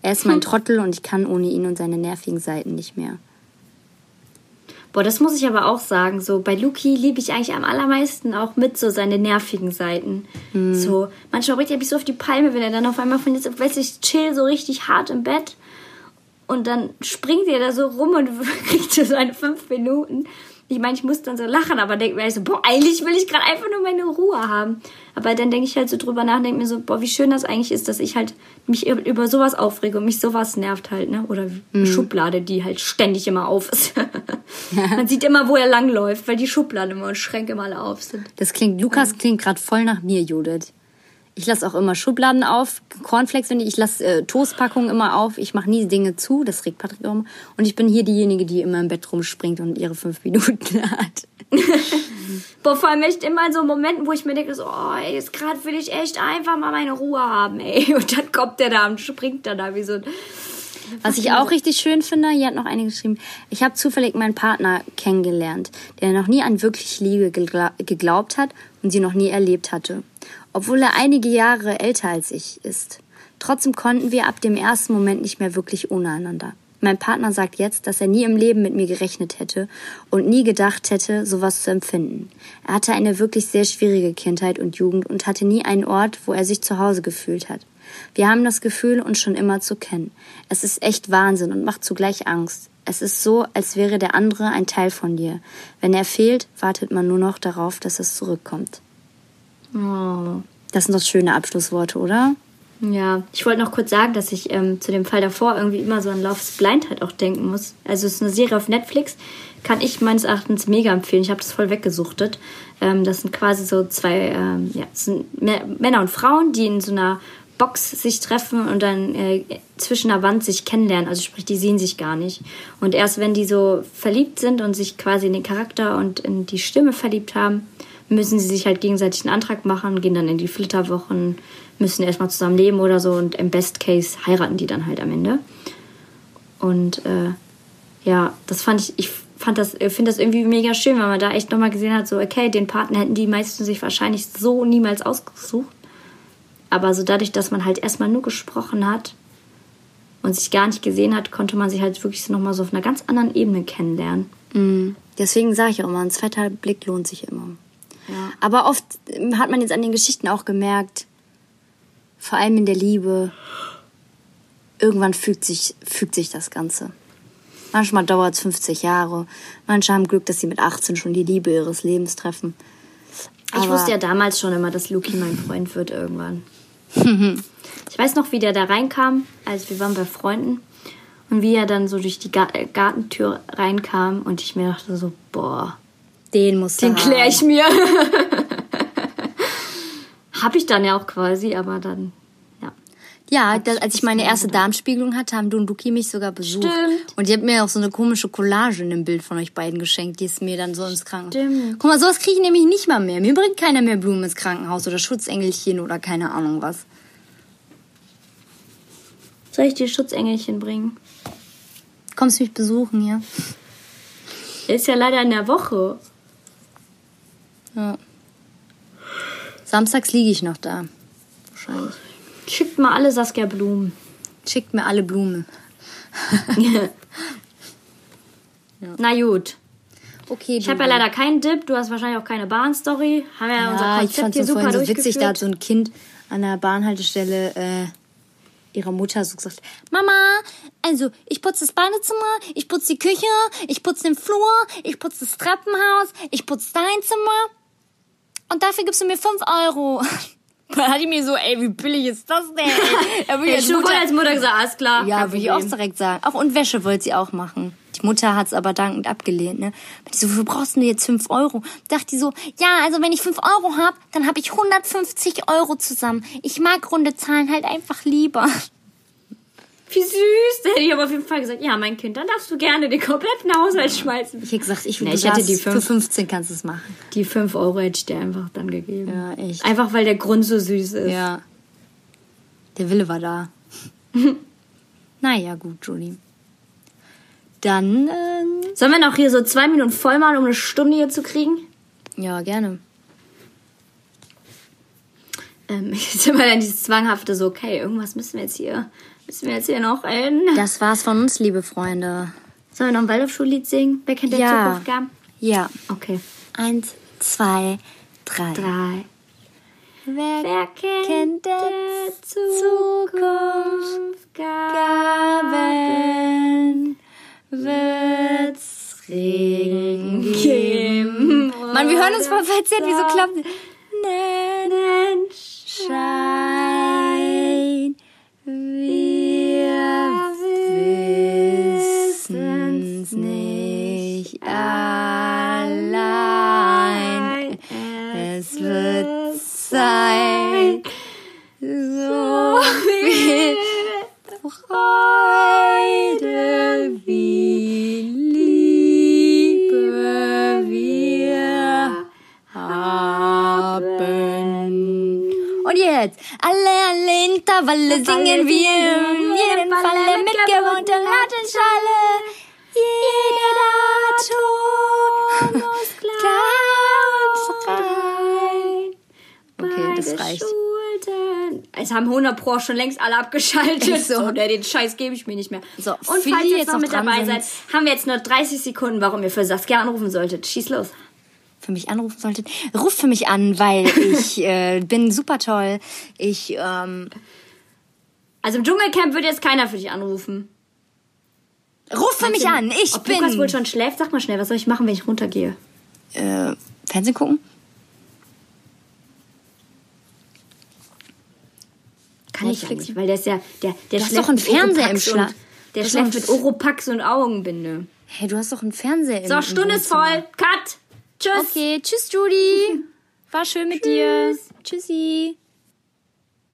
Er ist mein Trottel und ich kann ohne ihn und seine nervigen Seiten nicht mehr. Boah, das muss ich aber auch sagen. So bei Luki liebe ich eigentlich am allermeisten auch mit so seine nervigen Seiten. So manchmal bringt er mich so auf die Palme, wenn er dann auf einmal von jetzt, weiß ich, chill so richtig hart im Bett und dann springt er da so rum und kriegt so seine fünf Minuten. Ich meine, ich muss dann so lachen, aber denke mir so, boah, eigentlich will ich gerade einfach nur meine Ruhe haben. Aber dann denke ich halt so drüber nach, denke mir so, boah, wie schön das eigentlich ist, dass ich halt mich über sowas aufrege und mich sowas nervt halt, ne? Oder wie Schublade, die halt ständig immer auf ist. Man sieht immer, wo er langläuft, weil die Schubladen immer und Schränke immer alle auf sind. Das klingt, Lukas klingt gerade voll nach mir, Judith. Ich lasse auch immer Schubladen auf, Cornflakes, wenn ich, ich lasse äh, Toastpackungen immer auf. Ich mache nie Dinge zu, das regt Patrick auch immer. Und ich bin hier diejenige, die immer im Bett rumspringt und ihre fünf Minuten hat. Boah, vor allem echt immer in so Momenten, wo ich mir denke, so, oh, ey, jetzt gerade will ich echt einfach mal meine Ruhe haben, ey. Und dann kommt der da und springt dann da wie so ein... Was ich auch richtig schön finde, hier hat noch eine geschrieben, ich habe zufällig meinen Partner kennengelernt, der noch nie an wirklich Liebe gegla- geglaubt hat und sie noch nie erlebt hatte. Obwohl er einige Jahre älter als ich ist. Trotzdem konnten wir ab dem ersten Moment nicht mehr wirklich ohne einander. Mein Partner sagt jetzt, dass er nie im Leben mit mir gerechnet hätte und nie gedacht hätte, sowas zu empfinden. Er hatte eine wirklich sehr schwierige Kindheit und Jugend und hatte nie einen Ort, wo er sich zu Hause gefühlt hat. Wir haben das Gefühl, uns schon immer zu kennen. Es ist echt Wahnsinn und macht zugleich Angst. Es ist so, als wäre der andere ein Teil von dir. Wenn er fehlt, wartet man nur noch darauf, dass es zurückkommt. Das sind doch schöne Abschlussworte, oder? Ja, ich wollte noch kurz sagen, dass ich ähm, zu dem Fall davor irgendwie immer so an Love's Blindheit auch denken muss. Also es ist eine Serie auf Netflix, kann ich meines Erachtens mega empfehlen. Ich habe das voll weggesuchtet. Ähm, das sind quasi so zwei, ähm, ja, sind Mä- Männer und Frauen, die in so einer Box sich treffen und dann äh, zwischen der Wand sich kennenlernen. Also sprich, die sehen sich gar nicht. Und erst wenn die so verliebt sind und sich quasi in den Charakter und in die Stimme verliebt haben, müssen sie sich halt gegenseitig einen Antrag machen, gehen dann in die Flitterwochen, müssen erstmal zusammen leben oder so und im Best Case heiraten die dann halt am Ende. Und äh, ja, das fand ich, ich fand das, ich finde das irgendwie mega schön, weil man da echt nochmal gesehen hat, so, okay, den Partner hätten die meisten sich wahrscheinlich so niemals ausgesucht. Aber so dadurch, dass man halt erstmal nur gesprochen hat und sich gar nicht gesehen hat, konnte man sich halt wirklich nochmal so auf einer ganz anderen Ebene kennenlernen. Mhm. Deswegen sage ich auch immer, ein zweiter Blick lohnt sich immer. Ja. Aber oft hat man jetzt an den Geschichten auch gemerkt, vor allem in der Liebe, irgendwann fügt sich, fügt sich das Ganze. Manchmal dauert es 50 Jahre. Manche haben Glück, dass sie mit 18 schon die Liebe ihres Lebens treffen. Ich Aber- wusste ja damals schon immer, dass Luki mein Freund wird irgendwann. ich weiß noch, wie der da reinkam, als wir waren bei Freunden. Und wie er dann so durch die Ga Gartentür reinkam und ich mir dachte so, boah, Den muss den klär ich mir. Hab ich dann ja auch quasi, aber dann, ja. Ja, das, als ich meine erste Darmspiegelung hatte, haben du und Luki mich sogar besucht. Stimmt. Und die hat mir auch so eine komische Collage in dem Bild von euch beiden geschenkt, die ist mir dann so ins Krankenhaus. Stimmt. Guck mal, sowas kriege ich nämlich nicht mal mehr. Mir bringt keiner mehr Blumen ins Krankenhaus oder Schutzengelchen oder keine Ahnung was. Soll ich dir Schutzengelchen bringen? Kommst du mich besuchen, ja? Ist ja leider in der Woche. Ja. Samstags liege ich noch da. Wahrscheinlich. Schickt mal alle Saskia Blumen. Schickt mir alle Blumen. Na gut. Okay, Ich habe ja leider keinen Dip, du hast wahrscheinlich auch keine Bahnstory. Haben ja, unser Ja, ich Konzept fand so super vorhin so witzig, da hat so ein Kind an der Bahnhaltestelle äh, ihrer Mutter so gesagt, Mama, also ich putze das Badezimmer, ich putze die Küche, ich putze den Flur, ich putze das Treppenhaus, ich putze dein Zimmer und dafür gibst du mir 5 Euro. Dann hatte ich mir so, ey, wie billig ist das denn? Da würde ich als Mutter- als Mutter gesagt, alles klar. ja, würde ich auch direkt sagen. Auch und Wäsche wollte sie auch machen. Die Mutter hat es aber dankend abgelehnt. Ne? Die so, wofür brauchst du denn jetzt 5 Euro? Dachte die so, ja, also wenn ich 5 Euro hab, dann habe ich 150 Euro zusammen. Ich mag runde Zahlen halt einfach lieber. Wie süß. Da hätte ich aber auf jeden Fall gesagt, ja, mein Kind, dann darfst du gerne den kompletten Haushalt schmeißen. Ich hätte gesagt, ich, Nee, ich hätte die für fünf- 15 kannst du es machen. Die 5 Euro hätte ich dir einfach dann gegeben. Ja, echt. Einfach weil der Grund so süß ist. Ja. Der Wille war da. naja, gut, Julie. Dann, ähm, Sollen wir noch hier so zwei Minuten voll machen, um eine Stunde hier zu kriegen? ja, gerne. Ähm, jetzt immer dann dieses zwanghafte so, okay, irgendwas müssen wir jetzt hier, müssen wir jetzt hier noch in. Das war's von uns, liebe Freunde. Sollen wir noch ein Waldorfschullied singen? Wer kennt der Ja. Zukunft gab? Ja. Okay. Eins, zwei, drei. Drei. Wer, Wer kennt, kennt der der Zukunft Gaben wird's Regen geben. Mann, wir hören uns voll verzerrt, wieso klappt Schein, Intervalle singen wir, in jedem Falle mit gewohnter Latenschale. Jeder Ton muss klar rein. Okay, das reicht. Es haben 100 Pro schon längst alle abgeschaltet. Echt so? Der, den Scheiß gebe ich mir nicht mehr. So, Und falls ihr jetzt noch mit dabei seid, haben wir jetzt nur 30 Sekunden, warum ihr für Saskia anrufen solltet. Schieß los. für mich anrufen solltet, ruft für mich an, weil ich äh, bin super toll. Ich, ähm, Also im Dschungelcamp wird jetzt keiner für dich anrufen. ruf für mich an. Ich Ob bin. Lukas wohl schon schläft, sag mal schnell, was soll ich machen, wenn ich runtergehe? äh, Fernsehen gucken? Kann ich Netflix. nicht, weil der ist ja, der, der Du hast doch einen Fernseher im Oropax Schla- und- Der schläft mit Oropax und Augenbinde. Hey, du hast doch einen Fernseher im So, Stunde ist voll. Cut. Tschüss. Okay, tschüss, Judy. War schön mit dir. Tschüssi.